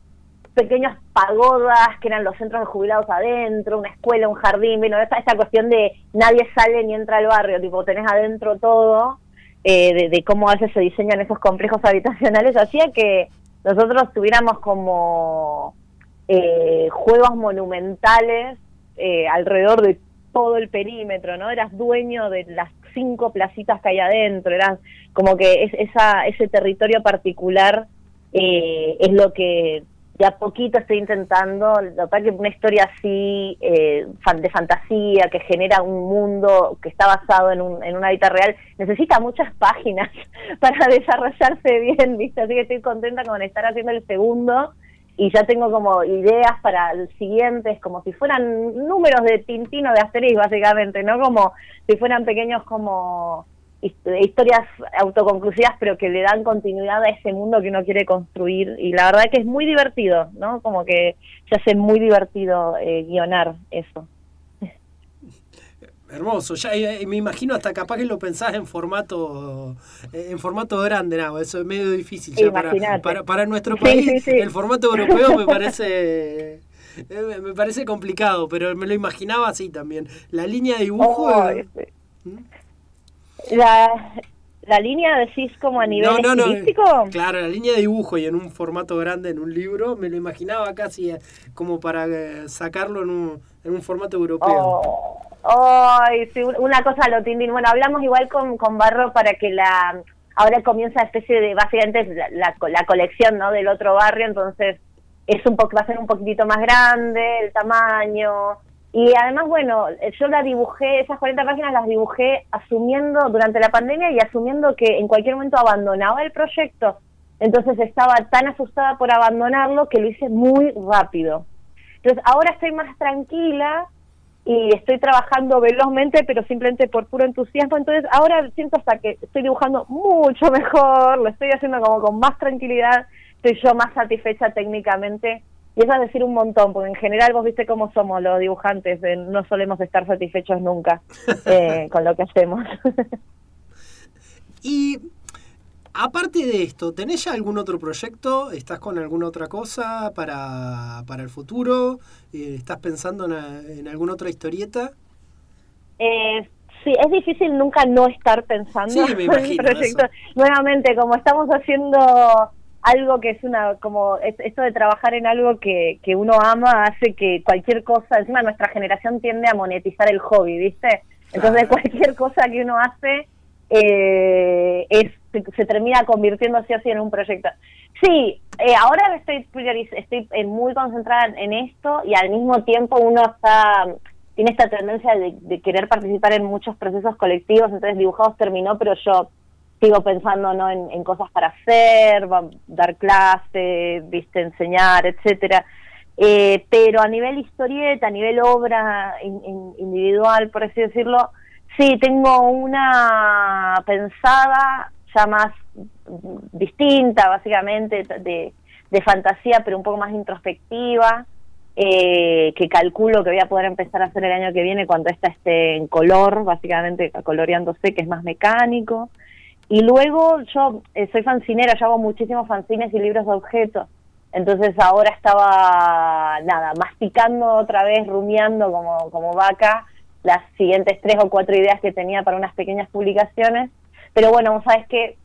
pequeñas pagodas que eran los centros de jubilados adentro, una escuela, un jardín, bueno, esta, esta cuestión de nadie sale ni entra al barrio, tipo tenés adentro todo, eh, de, de cómo a veces se diseñan esos complejos habitacionales, hacía que nosotros tuviéramos como eh, juegos monumentales eh, alrededor de todo el perímetro, ¿no? Eras dueño de las cinco placitas que hay adentro, eras como que es, esa, ese territorio particular eh, es lo que de a poquito estoy intentando, lo que una historia así eh, de fantasía que genera un mundo que está basado en, un, en una vida real, necesita muchas páginas para desarrollarse bien, ¿viste? Así que estoy contenta con estar haciendo el segundo y ya tengo como ideas para el siguiente, como si fueran números de Tintino de Asterix, básicamente, ¿no? Como si fueran pequeños como hist- historias autoconclusivas, pero que le dan continuidad a ese mundo que uno quiere construir. Y la verdad que es muy divertido, ¿no? Como que se hace muy divertido eh, guionar eso. Hermoso, ya eh, me imagino hasta capaz que lo pensás en formato eh, en formato grande, no, eso es medio difícil ya para, para, para nuestro país. sí, sí. El formato europeo me parece eh, me parece complicado, pero me lo imaginaba así también. La línea de dibujo Oh, eh, La, la línea decís como a nivel no, no, no, estilístico. claro, la línea de dibujo y en un formato grande en un libro, me lo imaginaba casi eh, como para eh, sacarlo en un, en un formato europeo. Oh, Ay, sí, un- una cosa lo tindín. Bueno, hablamos igual con, con Barro para que la ahora comienza especie de básicamente la, la, la colección, ¿no? Del otro barrio, entonces es un poco va a ser un poquitito más grande el tamaño y además bueno, yo la dibujé esas 40 páginas las dibujé asumiendo durante la pandemia y asumiendo que en cualquier momento abandonaba el proyecto. Entonces estaba tan asustada por abandonarlo que lo hice muy rápido. Entonces ahora estoy más tranquila y estoy trabajando velozmente, pero simplemente por puro entusiasmo. Entonces ahora siento hasta que estoy dibujando mucho mejor, lo estoy haciendo como con más tranquilidad, estoy yo más satisfecha técnicamente. Y eso es decir un montón, porque en general vos viste cómo somos los dibujantes, eh, no solemos estar satisfechos nunca eh, con lo que hacemos. Y aparte de esto, ¿tenés ya algún otro proyecto? ¿Estás con alguna otra cosa para, para el futuro? Eh, ¿Estás pensando en, en alguna otra historieta? Eh, sí, es difícil nunca no estar pensando Sí, me en imagino proyecto. Nuevamente, como estamos haciendo algo que es una, como es- esto de trabajar en algo que, que uno ama hace que cualquier cosa, encima nuestra generación tiende a monetizar el hobby, ¿viste? Entonces cualquier cosa que uno hace eh, es se, termina convirtiendo así así en un proyecto. Sí, eh, ahora estoy estoy eh, muy concentrada en esto y al mismo tiempo uno está tiene esta tendencia de, querer participar en muchos procesos colectivos, entonces dibujados terminó, pero yo sigo pensando no en, en cosas para hacer, dar clase, viste, enseñar, etcétera. Eh, pero a nivel historieta, a nivel obra in- in- individual, por así decirlo, sí, tengo una pensada ya más distinta, básicamente, de, de fantasía, pero un poco más introspectiva, eh, que calculo que voy a poder empezar a hacer el año que viene cuando esta esté en color, básicamente coloreándose, que es más mecánico. Y luego yo eh, soy fancinera, yo hago muchísimos fanzines y libros de objetos. Entonces ahora estaba, nada, masticando otra vez, rumiando como, como vaca las siguientes tres o cuatro ideas que tenía para unas pequeñas publicaciones. Pero bueno, vos sabes que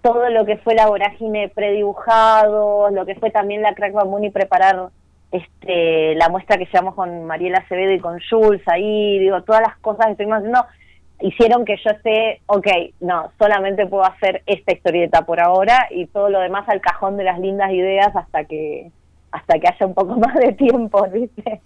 todo lo que fue la vorágine predibujados, lo que fue también la Crack y preparar este, la muestra que llevamos con Mariela Acevedo y con Jules ahí, digo, todas las cosas que estuvimos haciendo hicieron que yo esté, ok, no, solamente puedo hacer esta historieta por ahora y todo lo demás al cajón de las lindas ideas hasta que hasta que haya un poco más de tiempo, ¿viste?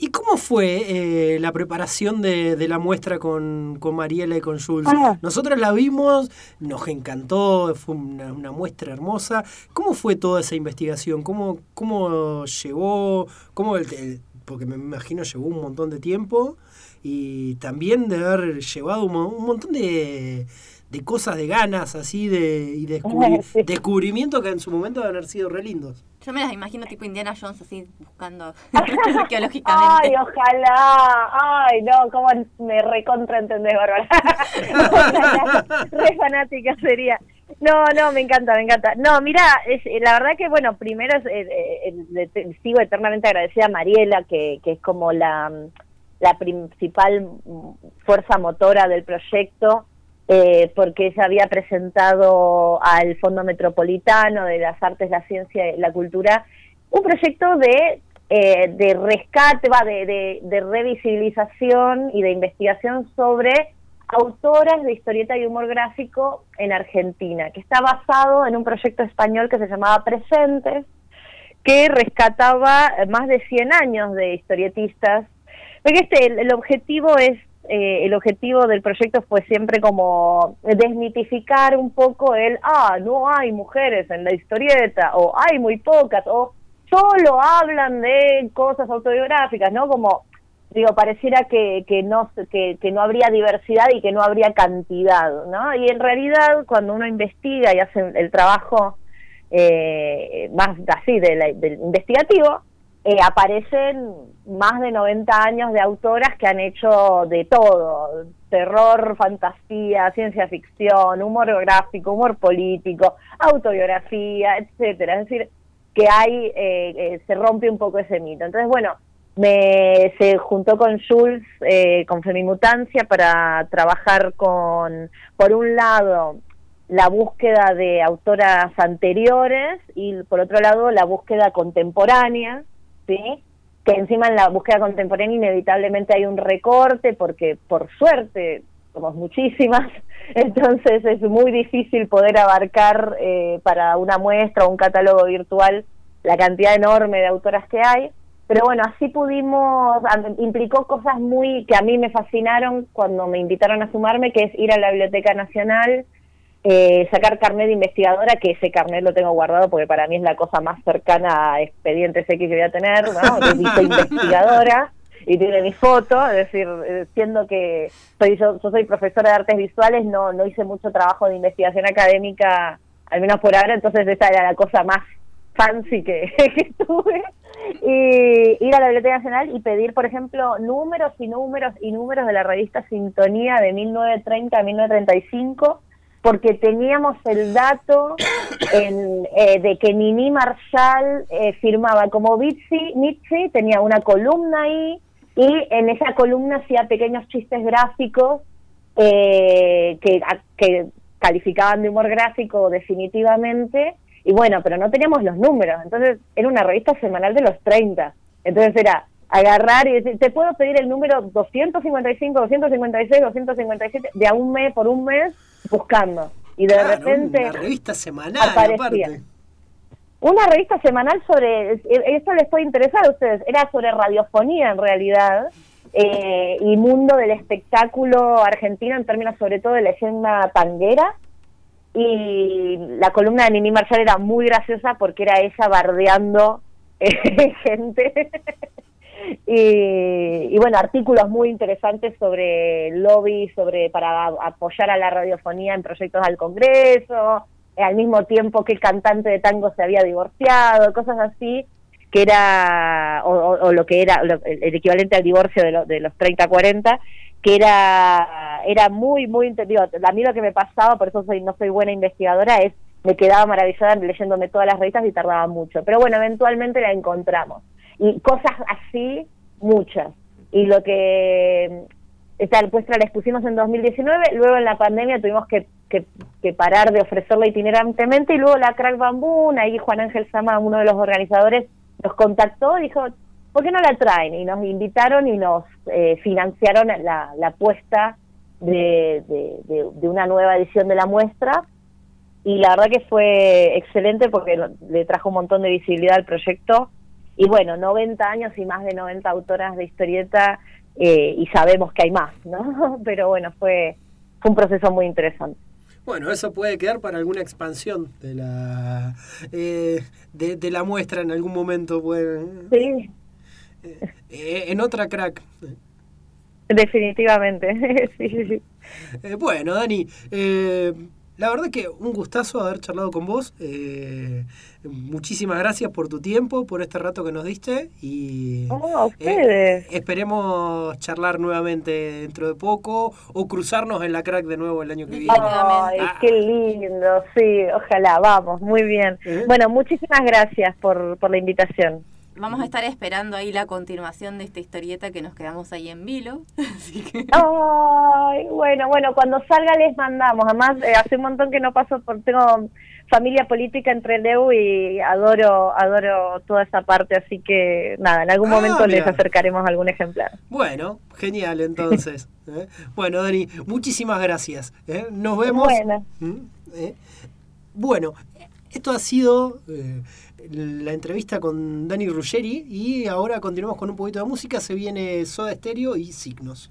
¿Y cómo fue eh, la preparación de, de la muestra con, con Mariela y con Jules? Ah. Nosotros la vimos, nos encantó, fue una, una muestra hermosa. ¿Cómo fue toda esa investigación? ¿Cómo, cómo llevó? ¿Cómo el- el- porque me imagino llevó un montón de tiempo y también de haber llevado un, un montón de, de cosas, de ganas así, de, y de descubri- Sí. descubrimientos que en su momento deben haber sido re lindos. Yo me las imagino tipo Indiana Jones así buscando arqueológicamente. Ay, ojalá. Ay, no, cómo me recontra entendés, Bárbara. Re fanática sería. No, no, me encanta, me encanta. No, mira, es, eh, la verdad que, bueno, primero es, eh, eh, te- sigo eternamente agradecida a Mariela, que, que es como la, la principal fuerza motora del proyecto, eh, porque ella había presentado al Fondo Metropolitano de las Artes, la Ciencia y la Cultura un proyecto de, eh, de rescate, va, de, de, de revisibilización y de investigación sobre autoras de historieta y humor gráfico en Argentina, que está basado en un proyecto español que se llamaba Presentes, que rescataba más de 100 años de historietistas. Porque este, el objetivo es, eh, el objetivo del proyecto fue siempre como desmitificar un poco el, ah, no hay mujeres en la historieta, o hay muy pocas, o solo hablan de cosas autobiográficas, ¿no? Como, digo, pareciera que, que, no, que, que no habría diversidad y que no habría cantidad, ¿no? Y en realidad, cuando uno investiga y hace el trabajo eh, más así de la- del investigativo, eh, aparecen más de 90 años de autoras que han hecho de todo, terror, fantasía, ciencia ficción, humor gráfico, humor político, autobiografía, etcétera. Es decir, que hay, eh, eh, se rompe un poco ese mito. Entonces, bueno, me se juntó con Jules, eh, con Femimutancia, para trabajar con, por un lado, la búsqueda de autoras anteriores y por otro lado la búsqueda contemporánea, ¿sí? Que encima en la búsqueda contemporánea inevitablemente hay un recorte porque por suerte somos muchísimas, entonces es muy difícil poder abarcar eh, para una muestra o un catálogo virtual la cantidad enorme de autoras que hay. Pero bueno, así pudimos, implicó cosas muy que a mí me fascinaron cuando me invitaron a sumarme, que es ir a la Biblioteca Nacional, eh, sacar carnet de investigadora, que ese carnet lo tengo guardado porque para mí es la cosa más cercana a expedientes X que voy a tener, ¿no? Dice investigadora y tiene mi foto, es decir, eh, siendo que soy yo, yo soy profesora de artes visuales, no, no hice mucho trabajo de investigación académica, al menos por ahora, entonces esa era la cosa más fancy que, que tuve. Y ir a la Biblioteca Nacional y pedir, por ejemplo, números y números y números de la revista Sintonía de 1930 a 1935 porque teníamos el dato en, eh, de que Nini Marshall eh, firmaba como Mitzi, Mitzi, tenía una columna ahí y en esa columna hacía pequeños chistes gráficos eh, que, que calificaban de humor gráfico definitivamente. Y bueno, pero no teníamos los números, entonces era una revista semanal de los 30, entonces era agarrar y decir, te puedo pedir el número 255, 256, 257 de a un mes por un mes buscando y de Claro, repente una revista semanal, aparecía. aparte. Una revista semanal sobre, eh, esto les puede interesar a ustedes, era sobre radiofonía en realidad, eh, y mundo del espectáculo argentino en términos sobre todo de leyenda tanguera, y la columna de Nini Marshall era muy graciosa porque era ella bardeando eh, gente. Y, bueno, artículos muy interesantes sobre lobby, sobre para apoyar a la radiofonía en proyectos al Congreso, eh, al mismo tiempo que el cantante de tango se había divorciado, cosas así, que era, o, lo que era lo- el, equivalente al divorcio de, lo- de los 30-40, que era era muy, muy, digo, a mí lo que me pasaba, por eso soy no soy buena investigadora, es me quedaba maravillada leyéndome todas las revistas y tardaba mucho. Pero bueno, eventualmente la encontramos. Y cosas así, muchas. Y lo que esta muestra la expusimos en 2019, luego en la pandemia tuvimos que, que, parar de ofrecerla itinerantemente y luego la Crack Bamboo, ahí Juan Ángel Sama, uno de los organizadores, nos contactó y dijo, ¿por qué no la traen? Y nos invitaron y nos eh, financiaron la, la puesta de, de, de- una nueva edición de la muestra y la verdad que fue excelente porque le trajo un montón de visibilidad al proyecto y bueno, 90 años y más de 90 autoras de historieta eh, y sabemos que hay más, ¿no? Pero bueno, fue, fue un proceso muy interesante. Bueno, eso puede quedar para alguna expansión de la eh, de, de la muestra en algún momento. Pueden, Sí, eh, en otra crack. definitivamente. sí, sí, sí. Eh, bueno, Dani, eh, la verdad que un gustazo haber charlado con vos. eh, muchísimas gracias por tu tiempo, por este rato que nos diste y Oh, a eh, esperemos charlar nuevamente dentro de poco o cruzarnos en la crack de nuevo el año que viene. Ay, qué lindo, sí, ojalá, vamos, muy bien. Bueno, muchísimas gracias por, por la invitación. Vamos a estar esperando ahí la continuación de esta historieta que nos quedamos ahí en vilo. Así que Ay, bueno, bueno, cuando salga les mandamos. Además, eh, hace un montón que no paso por, tengo familia política entre Leu y adoro, adoro toda esa parte, así que nada, en algún Ah, momento les acercaremos algún ejemplar. Bueno, genial entonces. ¿eh? Bueno, Dani, muchísimas gracias. ¿eh? Nos vemos. Bueno. ¿Mm? ¿Eh? Bueno, esto ha sido eh, la entrevista con Dani Ruggeri y ahora continuamos con un poquito de música. Se viene Soda Stereo y Signos.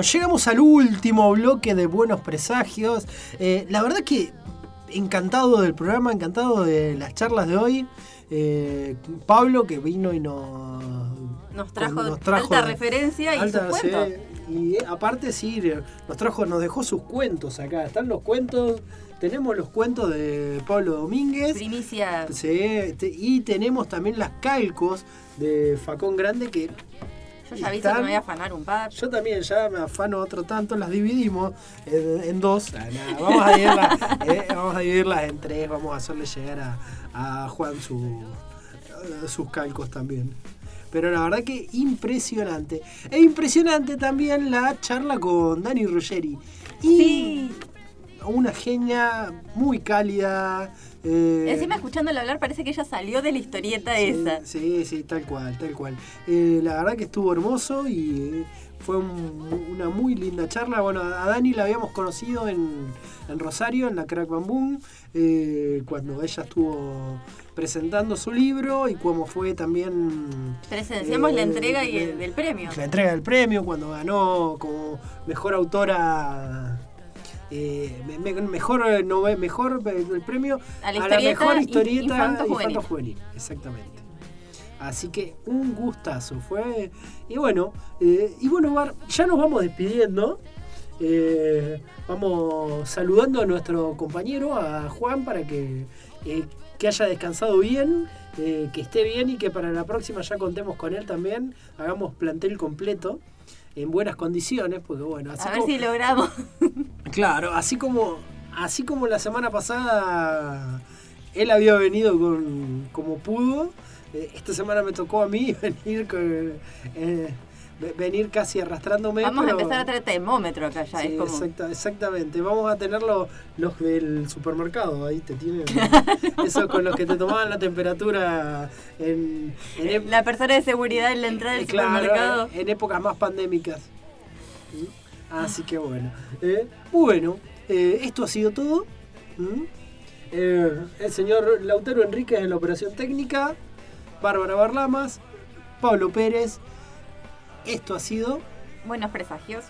Bueno, llegamos al último bloque de Buenos Presagios. Eh, la verdad que encantado del programa, encantado de las charlas de hoy. Eh, Pablo que vino y nos, Nos trajo, nos trajo alta de- referencia y alta- sus cuentos. y eh, aparte sí, nos trajo, nos dejó sus cuentos acá. Están los cuentos, tenemos los cuentos de Pablo Domínguez. Primicia. Sí, y tenemos también las calcos de Facón Grande que Yo ya aviso que me voy a afanar un par. yo también ya me afano otro tanto, las dividimos en, en dos. Ah, nada, vamos, a dividirlas, eh, vamos a dividirlas en tres, vamos a hacerle llegar a, a Juan su- eh, sus calcos también. Pero la verdad que impresionante. E impresionante también la charla con Dani Ruggeri. Y una genia muy cálida. eh, Encima escuchándole hablar parece que ella salió de la historieta esa. Sí, sí, tal cual, tal cual. Eh, la verdad que estuvo hermoso y eh, fue un- una muy linda charla. Bueno, a Dani la habíamos conocido en, en Rosario, en la Crack Bamboo, eh, cuando ella estuvo presentando su libro y como fue también... Presenciamos la entrega y el, del premio. la entrega del premio cuando ganó como mejor autora eh, me- me- mejor eh, mejor eh, el premio A la la historieta mejor historieta infanto-juvenil. infanto-juvenil, exactamente así que un gustazo fue y bueno eh, y bueno Bar, ya nos vamos despidiendo Eh, vamos saludando a nuestro compañero a Juan para que eh, que haya descansado bien que esté bien y que para la próxima ya contemos con él también hagamos plantel completo en buenas condiciones porque bueno así A ver como- si logramos. Claro, así como, así como la semana pasada él había venido con, como pudo, eh, esta semana me tocó a mí venir con, eh, ve- venir casi arrastrándome. Vamos a empezar a traer termómetro acá ya. Sí, es como... exacta- exactamente. Vamos a tener los, los del supermercado, ahí te tienen. Eso con los que te tomaban la temperatura en, en La persona de seguridad en la entrada del claro, supermercado. en épocas más pandémicas. ¿Mm? Así que bueno. Eh, bueno, eh, esto ha sido todo. Eh, el señor Lautaro Enríquez en la operación técnica. Bárbara Barlamas. Pablo Pérez. Esto ha sido. Buenos presagios.